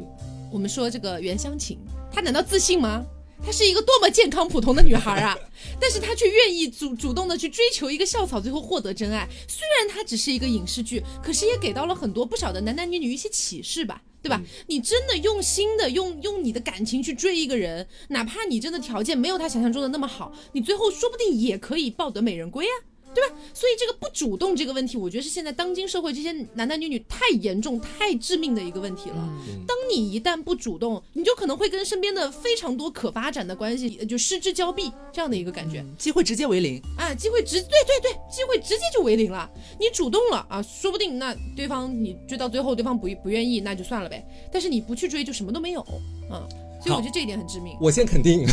我们说这个袁湘琴，她难道自信吗？她是一个多么健康普通的女孩啊！<laughs> 但是她却愿意主主动的去追求一个校草，最后获得真爱。虽然它只是一个影视剧，可是也给到了很多不少的男男女女一些启示吧，对吧？你真的用心的用用你的感情去追一个人，哪怕你真的条件没有他想象中的那么好，你最后说不定也可以抱得美人归啊。对吧？所以这个不主动这个问题，我觉得是现在当今社会这些男男女女太严重、太致命的一个问题了。当你一旦不主动，你就可能会跟身边的非常多可发展的关系就失之交臂，这样的一个感觉，机会直接为零啊！机会直对对对，机会直接就为零了。你主动了啊，说不定那对方你追到最后，对方不不愿意，那就算了呗。但是你不去追，就什么都没有啊。所以我觉得这一点很致命。我先肯定，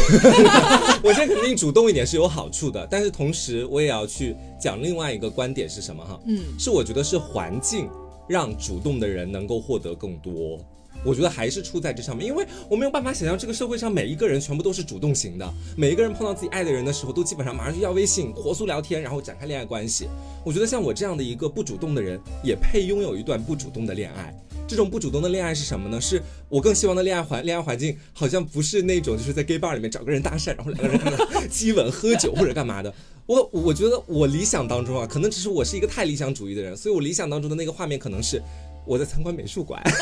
<laughs> 我先肯定主动一点是有好处的，但是同时我也要去讲另外一个观点是什么哈？嗯，是我觉得是环境让主动的人能够获得更多。我觉得还是出在这上面，因为我没有办法想象这个社会上每一个人全部都是主动型的，每一个人碰到自己爱的人的时候，都基本上马上就要微信、火速聊天，然后展开恋爱关系。我觉得像我这样的一个不主动的人，也配拥有一段不主动的恋爱。这种不主动的恋爱是什么呢？是我更希望的恋爱环恋爱环境，好像不是那种就是在 gay bar 里面找个人搭讪，然后两个人在激 <laughs> 吻、喝酒或者干嘛的。我我觉得我理想当中啊，可能只是我是一个太理想主义的人，所以我理想当中的那个画面可能是我在参观美术馆。<laughs>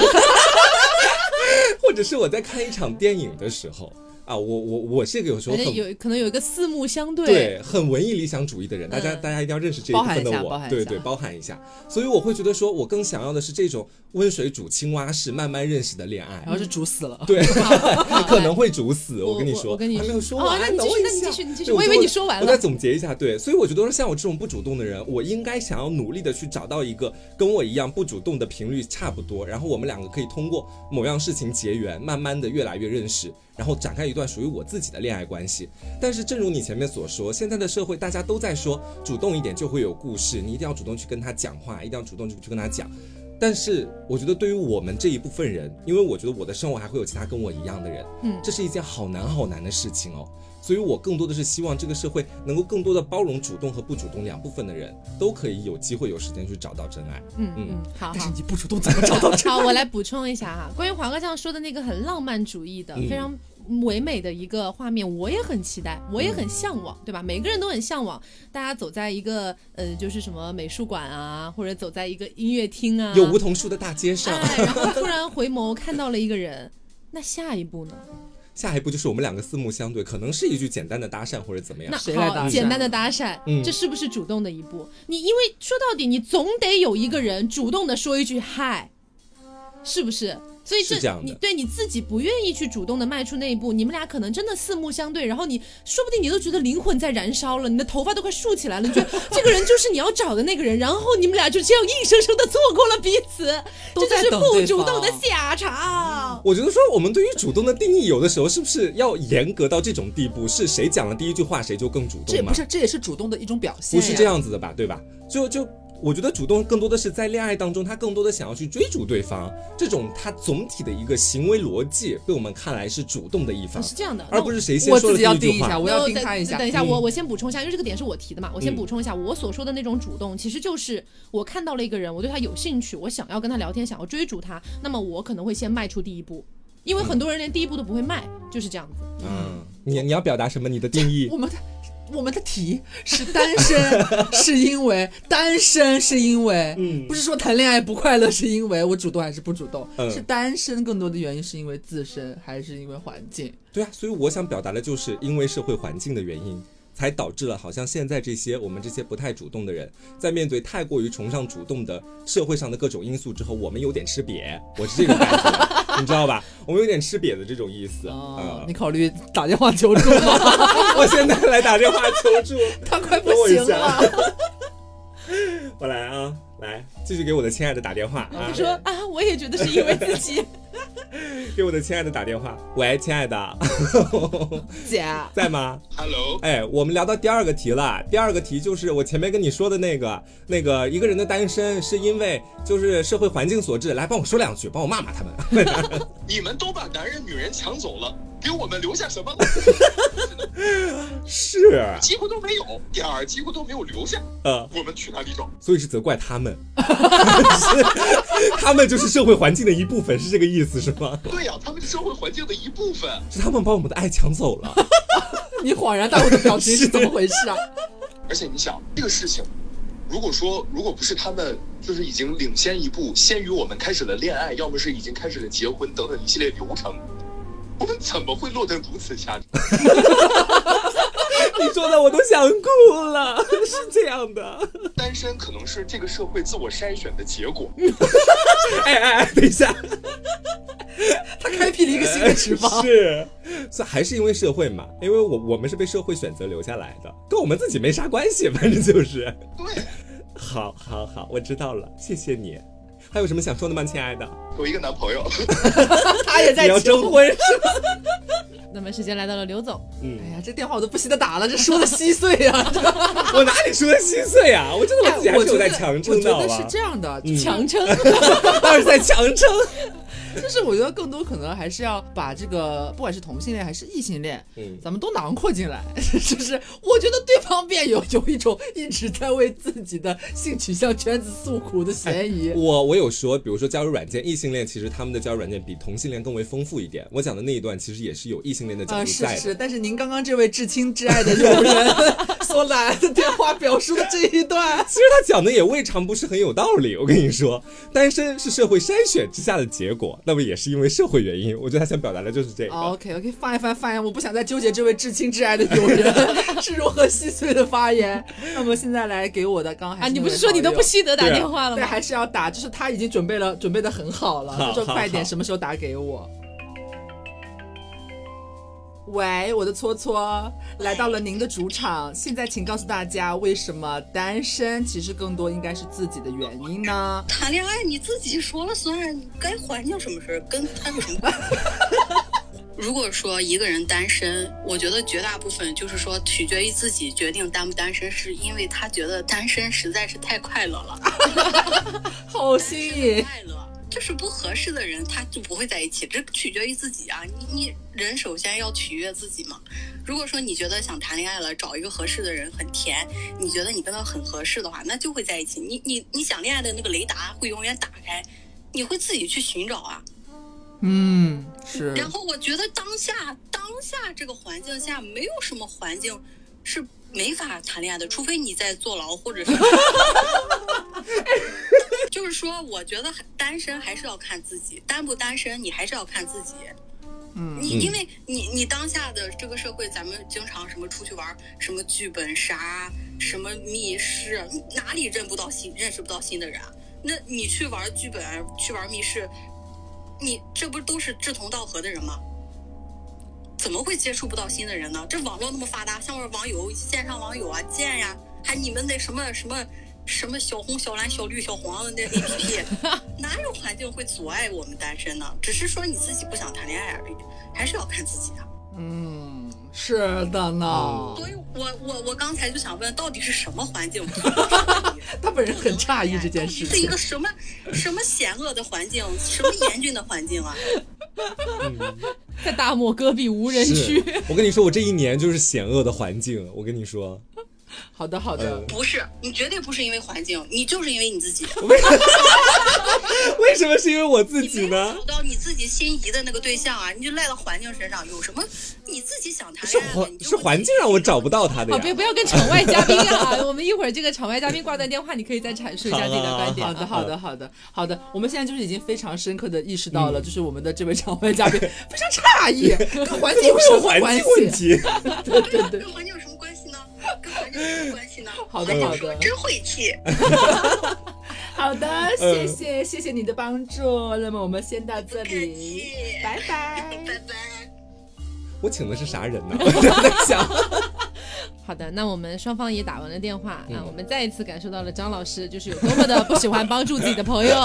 或者是我在看一场电影的时候啊，我我我是个有时候很有可能有一个四目相对，对，很文艺理想主义的人，大家大家一定要认识这一部分的我，对对，包含一下。所以我会觉得说，我更想要的是这种温水煮青蛙式慢慢认识的恋爱，然后是煮死了，对，<laughs> 可能会煮死。我跟你说，我跟你还没有说完，那你继续，那你继续，你继续。我以为你说完了，我再总结一下。对，所以我觉得说，像我这种不主动的人，我应该想要努力的去找到一个跟我一样不主动的频率差不多，然后我们两个可以通过某样事情结缘，慢慢的越来越认识。然后展开一段属于我自己的恋爱关系，但是正如你前面所说，现在的社会大家都在说主动一点就会有故事，你一定要主动去跟他讲话，一定要主动去去跟他讲。但是我觉得对于我们这一部分人，因为我觉得我的生活还会有其他跟我一样的人，嗯，这是一件好难好难的事情哦。所以我更多的是希望这个社会能够更多的包容主动和不主动两部分的人，都可以有机会有时间去找到真爱。嗯嗯，好。但是你不主动怎么找到真爱？<laughs> 好，我来补充一下哈，关于华哥这样说的那个很浪漫主义的，非常。唯美的一个画面，我也很期待，我也很向往，对吧？每个人都很向往，大家走在一个呃，就是什么美术馆啊，或者走在一个音乐厅啊，有梧桐树的大街上，然后突然回眸看到了一个人，那下一步呢？下一步就是我们两个四目相对，可能是一句简单的搭讪或者怎么样。那好，简单的搭讪，这是不是主动的一步？你因为说到底，你总得有一个人主动的说一句嗨，是不是？所以这你对你自己不愿意去主动的迈出那一步，你们俩可能真的四目相对，然后你说不定你都觉得灵魂在燃烧了，你的头发都快竖起来了，你觉得这个人就是你要找的那个人，然后你们俩就这样硬生生的错过了彼此，<laughs> 这就是不主动的下场。我觉得说我们对于主动的定义，有的时候是不是要严格到这种地步？是谁讲了第一句话谁就更主动？这不是，这也是主动的一种表现。不是这样子的吧？对吧？就就。我觉得主动更多的是在恋爱当中，他更多的想要去追逐对方，这种他总体的一个行为逻辑被我们看来是主动的一方，是这样的，而不是谁先说的第一句话。我要盯他一下。等一下，我我先补充一下，因为这个点是我提的嘛，我先补充一下，我所说的那种主动，其实就是我看到了一个人，我对他有兴趣，我想要跟他聊天，想要追逐他，那么我可能会先迈出第一步，因为很多人连第一步都不会迈，就是这样子。嗯，你你要表达什么？你的定义？<laughs> 我们。我们的题是单身，<laughs> 是因为单身是因为，嗯，不是说谈恋爱不快乐是因为我主动还是不主动，是单身更多的原因是因为自身还是因为环境？对啊，所以我想表达的就是因为社会环境的原因。才导致了好像现在这些我们这些不太主动的人，在面对太过于崇尚主动的社会上的各种因素之后，我们有点吃瘪，我是这种感觉，你知道吧？<laughs> 我们有点吃瘪的这种意思啊。你考虑打电话求助吗？<laughs> 我现在来打电话求助，<laughs> 他快不行了。我来啊，来继续给我的亲爱的打电话啊。你说啊，我也觉得是因为自己。<laughs> 给我的亲爱的打电话，喂，亲爱的，<laughs> <laughs> 姐在吗？Hello，哎，我们聊到第二个题了。第二个题就是我前面跟你说的那个，那个一个人的单身是因为就是社会环境所致。来，帮我说两句，帮我骂骂他们。你们都把男人女人抢走了，给我们留下什么？<laughs> 是，几乎都没有，点儿几乎都没有留下。呃，我们去哪里找？所以是责怪他们，<laughs> 他们就是社会环境的一部分，是这个意思是吗？对呀、他们是社会环境的一部分。是他们把我们的爱抢走了。<laughs> 你恍然大悟的表情是怎么回事啊？而且你想这个事情，如果说如果不是他们就是已经领先一步，先于我们开始了恋爱，要么是已经开始了结婚等等一系列流程，我们怎么会落得如此下场？<laughs> 你说的我都想哭了，<laughs> 是这样的。单身可能是这个社会自我筛选的结果。<laughs> 哎哎哎，等一下，他开辟了一个新的持方。是，所以还是因为社会嘛，因为我我们是被社会选择留下来的，跟我们自己没啥关系，反正就是。对，好，好，好，我知道了，谢谢你。还有什么想说的吗，亲爱的？我一个男朋友，<laughs> 他也在要求征婚是吧？<laughs> 那么时间来到了刘总，嗯哎，呀，这电话我都不惜的打了，这说的稀碎啊！<laughs> 我哪里说的稀碎啊？我真的我自己还是有在强撑的，好吧觉得是？这样的，嗯强撑。当然是在强撑。就是我觉得更多可能还是要把这个，不管是同性恋还是异性恋，嗯咱们都囊括进来。就是我觉得对方辩友有一种一直在为自己的性取向圈子诉苦的嫌疑。我我有说，比如说交友软件，异性恋其实他们的交友软件比同性恋更为丰富一点。我讲的那一段其实也是有异性恋的角啊、度在的。是是，但是您刚刚这位至亲至爱的友人 <laughs> 所来的电话表述的这一段，其实他讲的也未尝不是很有道理。我跟你说，单身是社会筛选之下的结果，那么也是因为社会原因。我觉得他想表达的就是这个。OK OK，放一放放一放，我不想再纠结这位至亲至爱的友人是如何细碎的发言。那么现在来给我的刚刚还啊，你不是说你都不惜得打电话了吗？对还是要打，就是他已经准备了，准备的很好了，他说快点，什么时候打给我？喂，我的搓搓，来到了您的主场，现在请告诉大家，为什么单身其实更多应该是自己的原因呢？谈恋爱你自己说了算，该还就什么事儿跟他有什么关系？<laughs> 如果说一个人单身，我觉得绝大部分就是说取决于自己决定单不单身，是因为他觉得单身实在是太快乐了，<laughs> <laughs> 好新颖，快乐。就是不合适的人，他就不会在一起，这取决于自己啊！你你人首先要取悦自己嘛。如果说你觉得想谈恋爱了，找一个合适的人很甜，你觉得你跟他很合适的话，那就会在一起。你你你想恋爱的那个雷达会永远打开，你会自己去寻找啊。嗯，是，然后我觉得当下当下这个环境下，没有什么环境是没法谈恋爱的，除非你在坐牢或者是。<laughs> 就是说，我觉得单身还是要看自己，单不单身你还是要看自己。嗯，你因为你你当下的这个社会，咱们经常什么出去玩，什么剧本杀，什么密室，哪里认不到新认识不到新的人啊？那你去玩剧本，去玩密室，你这不都是志同道合的人吗？怎么会接触不到新的人呢？这网络那么发达，像我网友、线上网友啊，见呀，还你们那什么什么什么小红、小蓝、小绿、小黄的那 APP，<laughs> 哪有环境会阻碍我们单身呢？只是说你自己不想谈恋爱而已，还是要看自己的。嗯，是的呢。所以我我我刚才就想问，到底是什么环境？<laughs> 他本人很诧异这件事情是一个。什么什么险恶的环境，什么严峻的环境啊？<laughs> 在大漠戈壁无人区。我跟你说，我这一年就是险恶的环境。我跟你说，<laughs> 好的，好的嗯，不是，你绝对不是因为环境，你就是因为你自己。为 <laughs> 什么是因为我自己呢？找到你自己心仪的那个对象啊，你就赖到环境身上，有什么？你自己想谈是恋爱了，你就是环环境让我找不到他的好，呀。别不要跟场外嘉宾啊！<laughs> 我们一会儿这个场外嘉宾挂断电话，你可以再阐述一下自己的观点。好的，好的，好的，好的。我们现在就是已经非常深刻的意识到了，嗯就是我们的这位场外嘉宾非常诧异，跟环境有会什么关有环境问系？题？对对对，跟环境有什么跟环境有什么关系呢？<laughs> 好的好的真晦气。<laughs> 好的，嗯谢谢谢谢你的帮助。那么我们先到这里，拜拜。<laughs> 拜拜。我请的是啥人呢？我在想，好的，那我们双方也打完了电话啊，嗯我们再一次感受到了张老师就是有多么的不喜欢帮助自己的朋友。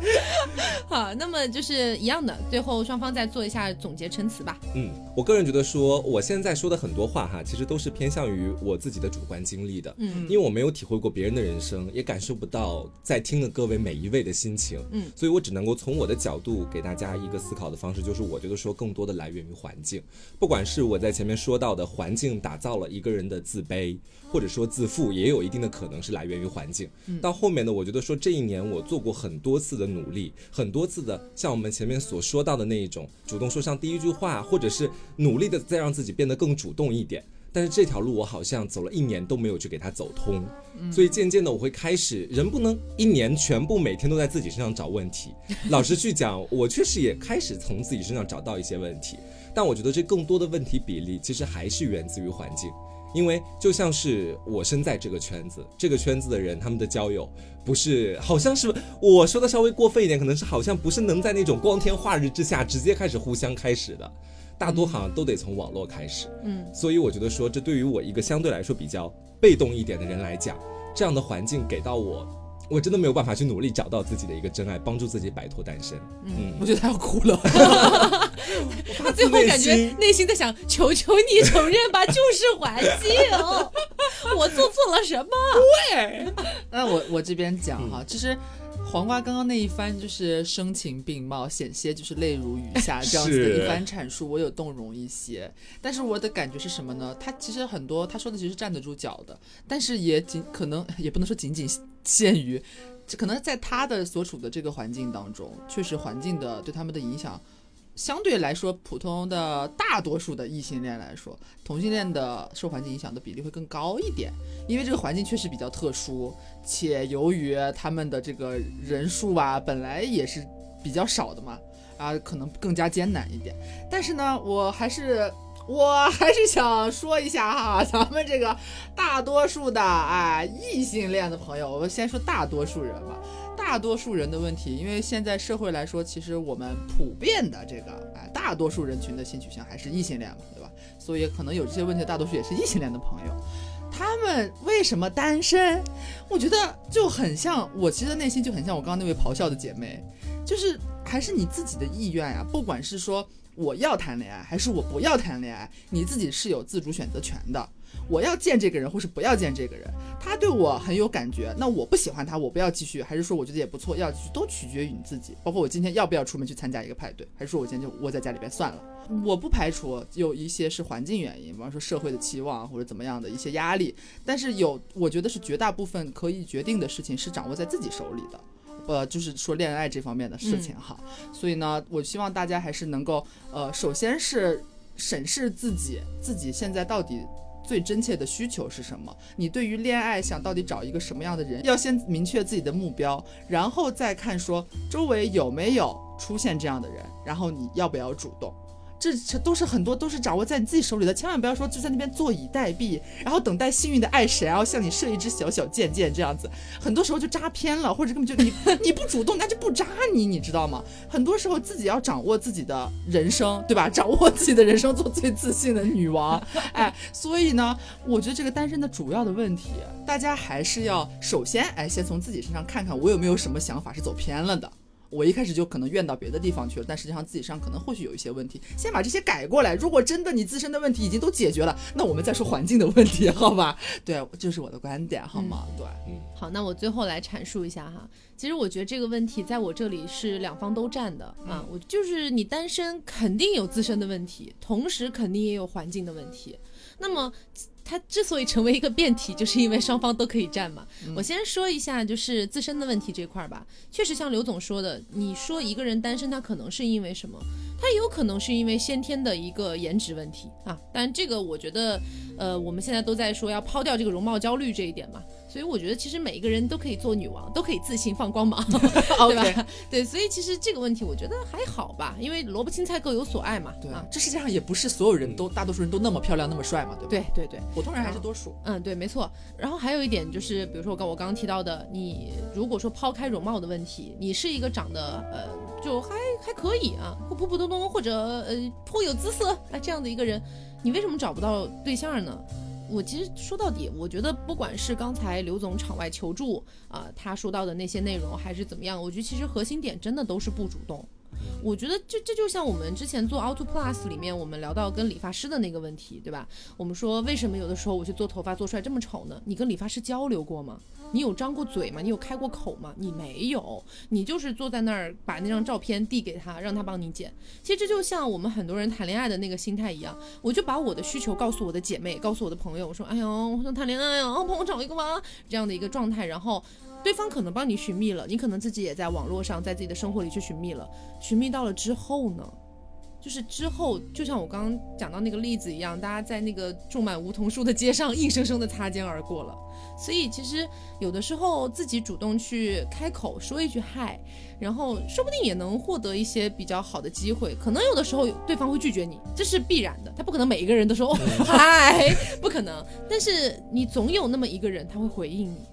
<laughs> 好，那么就是一样的，最后双方再做一下总结陈词吧。嗯，我个人觉得说，我现在说的很多话哈，其实都是偏向于我自己的主观经历的。嗯，因为我没有体会过别人的人生，也感受不到在听的各位每一位的心情。嗯，所以我只能够从我的角度给大家一个思考的方式，就是我觉得说更多的来源于环境，不管是我在前面说到的环境打造了一个人的自卑。或者说自负也有一定的可能是来源于环境。到后面呢，我觉得说这一年我做过很多次的努力，很多次的像我们前面所说到的那一种，主动说上第一句话，或者是努力的再让自己变得更主动一点。但是这条路我好像走了一年都没有去给它走通，所以渐渐的我会开始，人不能一年全部每天都在自己身上找问题。老实去讲，我确实也开始从自己身上找到一些问题，但我觉得这更多的问题比例其实还是源自于环境。因为就像是我身在这个圈子，这个圈子的人，他们的交友不是，好像是我说的稍微过分一点，可能是好像不是能在那种光天化日之下直接开始互相开始的，大多好像都得从网络开始。嗯，所以我觉得说，这对于我一个相对来说比较被动一点的人来讲，这样的环境给到我。我真的没有办法去努力找到自己的一个真爱，帮助自己摆脱单身。嗯，我觉得他要哭了。<laughs> 他最后感觉内心在想：求求你承认吧，就是环境，<laughs> 我做错了什么？对。那我我这边讲哈，其实。黄瓜刚刚那一番就是声情并茂，险些就是泪如雨下 <laughs> 这样子的一番阐述，我有动容一些。但是我的感觉是什么呢？他其实很多他说的其实站得住脚的，但是也仅可能也不能说仅仅限于，可能在他的所处的这个环境当中，确实环境的对他们的影响。相对来说，普通的大多数的异性恋来说，同性恋的受环境影响的比例会更高一点，因为这个环境确实比较特殊，且由于他们的这个人数啊，本来也是比较少的嘛，啊，可能更加艰难一点。但是呢，我还是我还是想说一下哈，<laughs> 咱们这个大多数的啊异性恋的朋友，我先说大多数人吧。大多数人的问题，因为现在社会来说，其实我们普遍的这个，哎，大多数人群的性取向还是异性恋嘛，对吧？所以可能有这些问题，大多数也是异性恋的朋友。他们为什么单身？我觉得就很像，我其实内心就很像我刚刚那位咆哮的姐妹，就是还是你自己的意愿呀，不管是说我要谈恋爱，还是我不要谈恋爱，你自己是有自主选择权的。我要见这个人，或是不要见这个人，他对我很有感觉，那我不喜欢他，我不要继续，还是说我觉得也不错，要继续，都取决于你自己。包括我今天要不要出门去参加一个派对，还是说我今天就窝在家里边算了。我不排除有一些是环境原因，比方说社会的期望或者怎么样的一些压力，但是有，我觉得是绝大部分可以决定的事情是掌握在自己手里的，呃，就是说恋爱这方面的事情哈。所以呢，我希望大家还是能够，呃，首先是审视自己，自己现在到底。最真切的需求是什么？你对于恋爱想到底找一个什么样的人？要先明确自己的目标，然后再看说周围有没有出现这样的人，然后你要不要主动。这这都是很多都是掌握在你自己手里的，千万不要说就在那边坐以待毙，然后等待幸运的爱神，然后向你射一支小小箭箭这样子，很多时候就扎偏了，或者根本就你你不主动，那就不扎你，你知道吗？很多时候自己要掌握自己的人生，对吧？掌握自己的人生，做最自信的女王，哎，所以呢，我觉得这个单身的主要的问题，大家还是要首先哎，先从自己身上看看我有没有什么想法是走偏了的。我一开始就可能怨到别的地方去了，但实际上自己上可能或许有一些问题，先把这些改过来。如果真的你自身的问题已经都解决了，那我们再说环境的问题，好吧？<laughs> 对，这是我的观点，好吗？对，嗯，好，那我最后来阐述一下哈。其实我觉得这个问题在我这里是两方都占的啊，我就是你单身肯定有自身的问题，同时肯定也有环境的问题。那么。它之所以成为一个辩题，就是因为双方都可以站嘛。我先说一下，就是自身的问题这块儿吧。确实像刘总说的，你说一个人单身，他可能是因为什么？他有可能是因为先天的一个颜值问题啊。但这个我觉得，呃，我们现在都在说要抛掉这个容貌焦虑这一点嘛。所以我觉得，其实每一个人都可以做女王，都可以自信放光芒，<laughs> 对吧？<laughs> 对，所以其实这个问题我觉得还好吧，因为萝卜青菜各有所爱嘛。对啊，这世界上也不是所有人都，大多数人都那么漂亮，那么帅嘛，对吧？对对对，普通人还是多数。嗯，对，没错。然后还有一点就是，比如说我刚我刚刚提到的，你如果说抛开容貌的问题，你是一个长得呃就还还可以啊，普普普通通或者呃颇有姿色啊这样的一个人，你为什么找不到对象呢？我其实说到底，我觉得不管是刚才刘总场外求助啊、他说到的那些内容，还是怎么样，我觉得其实核心点真的都是不主动。我觉得这这就像我们之前做 Auto Plus 里面，我们聊到跟理发师的那个问题，对吧？我们说为什么有的时候我去做头发做出来这么丑呢？你跟理发师交流过吗？你有张过嘴吗？你有开过口吗？你没有，你就是坐在那儿把那张照片递给他，让他帮你剪。其实这就像我们很多人谈恋爱的那个心态一样，我就把我的需求告诉我的姐妹，告诉我的朋友，我说，哎呦，我想谈恋爱啊，帮我找一个吧，这样的一个状态，然后。对方可能帮你寻觅了，你可能自己也在网络上，在自己的生活里去寻觅了。寻觅到了之后呢，就是之后，就像我刚刚讲到那个例子一样，大家在那个种满梧桐树的街上，硬生生的擦肩而过了。所以其实有的时候自己主动去开口说一句嗨，然后说不定也能获得一些比较好的机会。可能有的时候对方会拒绝你，这是必然的，他不可能每一个人都说哦嗨，不可能。但是你总有那么一个人他会回应你。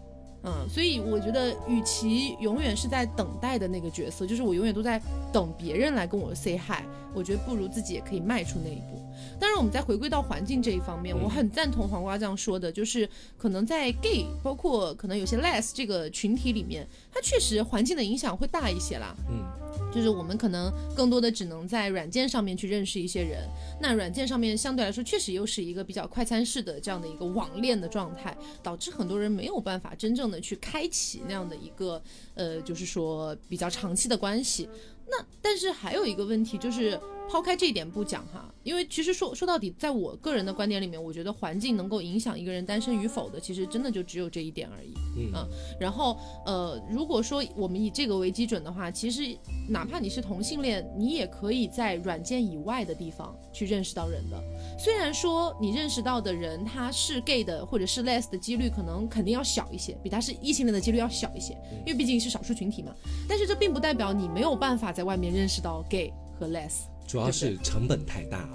嗯，所以我觉得，与其永远是在等待的那个角色，就是我永远都在等别人来跟我 say hi，我觉得不如自己也可以迈出那一步。当然，我们再回归到环境这一方面，我很赞同黄瓜这样说的，就是可能在 gay，包括可能有些 less 这个群体里面，它确实环境的影响会大一些啦。嗯，就是我们可能更多的只能在软件上面去认识一些人，那软件上面相对来说确实又是一个比较快餐式的这样的一个网恋的状态，导致很多人没有办法真正的去开启那样的一个呃，就是说比较长期的关系。那但是还有一个问题就是，抛开这一点不讲哈，因为其实说说到底，在我个人的观点里面，我觉得环境能够影响一个人单身与否的，其实真的就只有这一点而已。嗯啊然后呃，如果说我们以这个为基准的话，其实哪怕你是同性恋，你也可以在软件以外的地方去认识到人的。虽然说你认识到的人他是 gay 的或者是 les 的几率可能肯定要小一些，比他是异性恋的几率要小一些，因为毕竟是少数群体嘛。但是这并不代表你没有办法在外面认识到 gay 和 les。主要是成本太大了。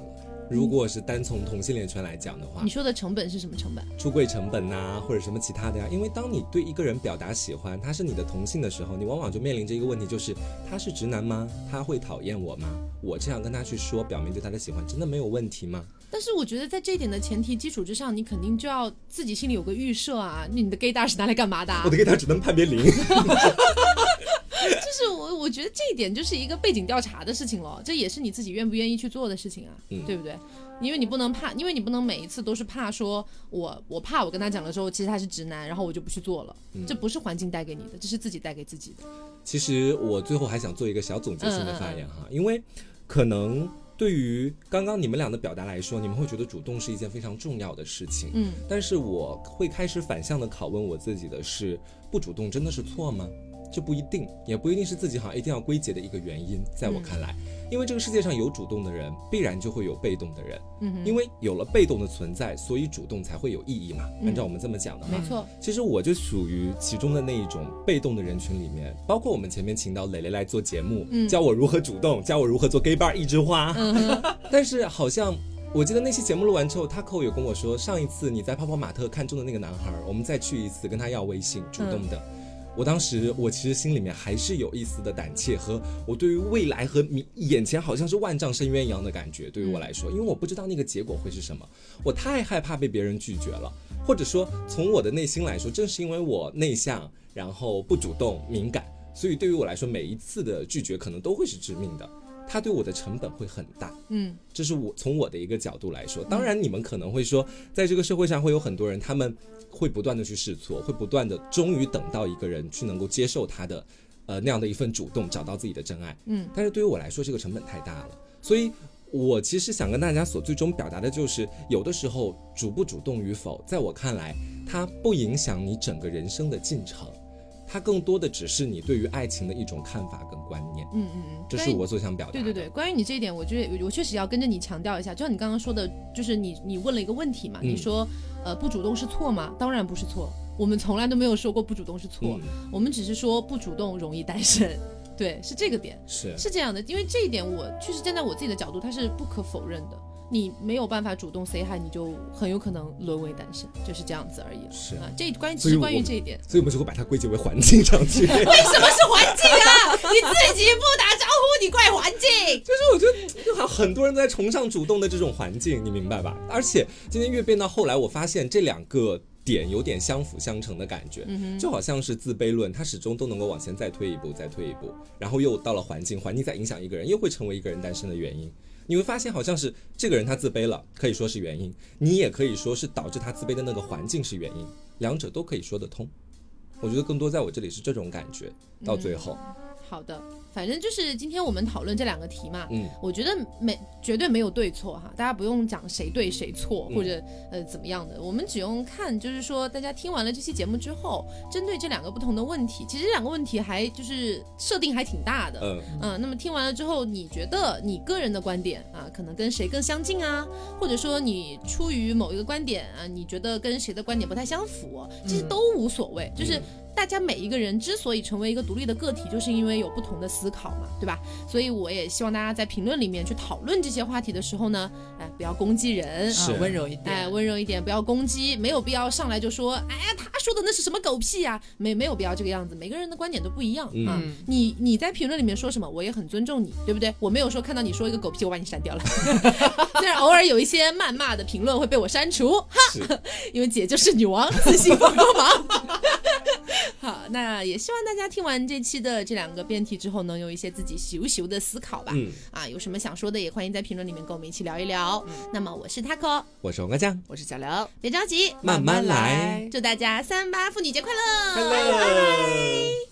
如果是单从同性恋圈来讲的话你，说的成本是什么成本？出柜成本呐、或者什么其他的呀、因为当你对一个人表达喜欢，他是你的同性的时候，你往往就面临着一个问题，就是他是直男吗？他会讨厌我吗？我这样跟他去说，表明对他的喜欢，真的没有问题吗？但是我觉得在这一点的前提基础之上，你肯定就要自己心里有个预设啊，你的 gay 大是拿来干嘛的、啊？<laughs> 我的 gay 大只能判别零。<laughs> <laughs> 就是我我觉得这一点就是一个背景调查的事情了，这也是你自己愿不愿意去做的事情啊，嗯对不对？因为你不能怕，因为你不能每一次都是怕说我我怕我跟他讲了之后，其实他是直男，然后我就不去做了，嗯这不是环境带给你的，这是自己带给自己的。其实我最后还想做一个小总结性的发言哈，因为可能对于刚刚你们俩的表达来说，你们会觉得主动是一件非常重要的事情，嗯，但是我会开始反向的拷问我自己的是，不主动真的是错吗？这不一定，也不一定是自己好像一定要归结的一个原因，在我看来，因为这个世界上有主动的人，必然就会有被动的人，嗯因为有了被动的存在，所以主动才会有意义嘛。按照我们这么讲的话，没错，其实我就属于其中的那一种被动的人群里面，包括我们前面请到蕾蕾来做节目，嗯教我如何主动，教我如何做 gay bar 一枝花。嗯，但是好像我记得那期节目录完之后，他扣有跟我说，上一次你在泡泡玛特看中的那个男孩，我们再去一次，跟他要微信，主动的。我当时，我其实心里面还是有一丝的胆怯和我对于未来和你眼前好像是万丈深渊一样的感觉。对于我来说，因为我不知道那个结果会是什么，我太害怕被别人拒绝了，或者说从我的内心来说，正是因为我内向，然后不主动、敏感，所以对于我来说，每一次的拒绝可能都会是致命的，它对我的成本会很大。嗯这是我从我的一个角度来说，当然你们可能会说，在这个社会上会有很多人，他们会不断的去试错，会不断的终于等到一个人去能够接受他的，呃那样的一份主动，找到自己的真爱。嗯，但是对于我来说，这个成本太大了，所以。我其实想跟大家所最终表达的就是，有的时候主不主动与否，在我看来，它不影响你整个人生的进程，它更多的只是你对于爱情的一种看法跟观念。嗯嗯嗯，这是我所想表达的。对对对，关于你这一点，我觉得我确实要跟着你强调一下，就像你刚刚说的，就是你你问了一个问题嘛，嗯你说呃不主动是错吗？当然不是错，我们从来都没有说过不主动是错，嗯我们只是说不主动容易单身，对，是这个点，是是这样的，因为这一点我确实站在我自己的角度，它是不可否认的。你没有办法主动 say hi，你就很有可能沦为单身，就是这样子而已。是啊，这关于其实关于这一点，所以我们就会把它归结为环境上去。为什么是环境啊？你自己不打招呼，你怪环境？就是我觉得，就好像很多人都在崇尚主动的这种环境，你明白吧？而且今天越变到后来，我发现这两个点有点相辅相成的感觉，就好像是自卑论，它始终都能够往前再推一步，再推一步，然后又到了环境，环境再影响一个人，又会成为一个人单身的原因。你会发现，好像是这个人他自卑了，可以说是原因；你也可以说是导致他自卑的那个环境是原因，两者都可以说得通。我觉得更多在我这里是这种感觉，到最后。好的。反正就是今天我们讨论这两个题嘛，嗯，我觉得没绝对没有对错哈，大家不用讲谁对谁错或者呃怎么样的，我们只用看就是说大家听完了这期节目之后，针对这两个不同的问题，其实这两个问题还就是设定还挺大的，嗯嗯，那么听完了之后，你觉得你个人的观点啊，可能跟谁更相近啊，或者说你出于某一个观点啊，你觉得跟谁的观点不太相符，其实都无所谓，就是。大家每一个人之所以成为一个独立的个体，就是因为有不同的思考嘛，对吧？所以我也希望大家在评论里面去讨论这些话题的时候呢，哎，不要攻击人，是温柔一点，哎，温柔一点，不要攻击，没有必要上来就说，哎呀，他说的那是什么狗屁呀？没没有必要这个样子，每个人的观点都不一样啊。你你在评论里面说什么，我也很尊重你，对不对？我没有说看到你说一个狗屁，我把你删掉了。<laughs> 虽然偶尔有一些谩骂的评论会被我删除，哈，因为姐就是女王，自信帮帮忙。<laughs> 好，那也希望大家听完这期的这两个辩题之后，能有一些自己羞羞的思考吧。嗯，啊，有什么想说的，也欢迎在评论里面跟我们一起聊一聊。那么我是 taco，我是王哥酱，我是小刘，别着急，慢慢来。祝大家三八妇女节快乐，快乐。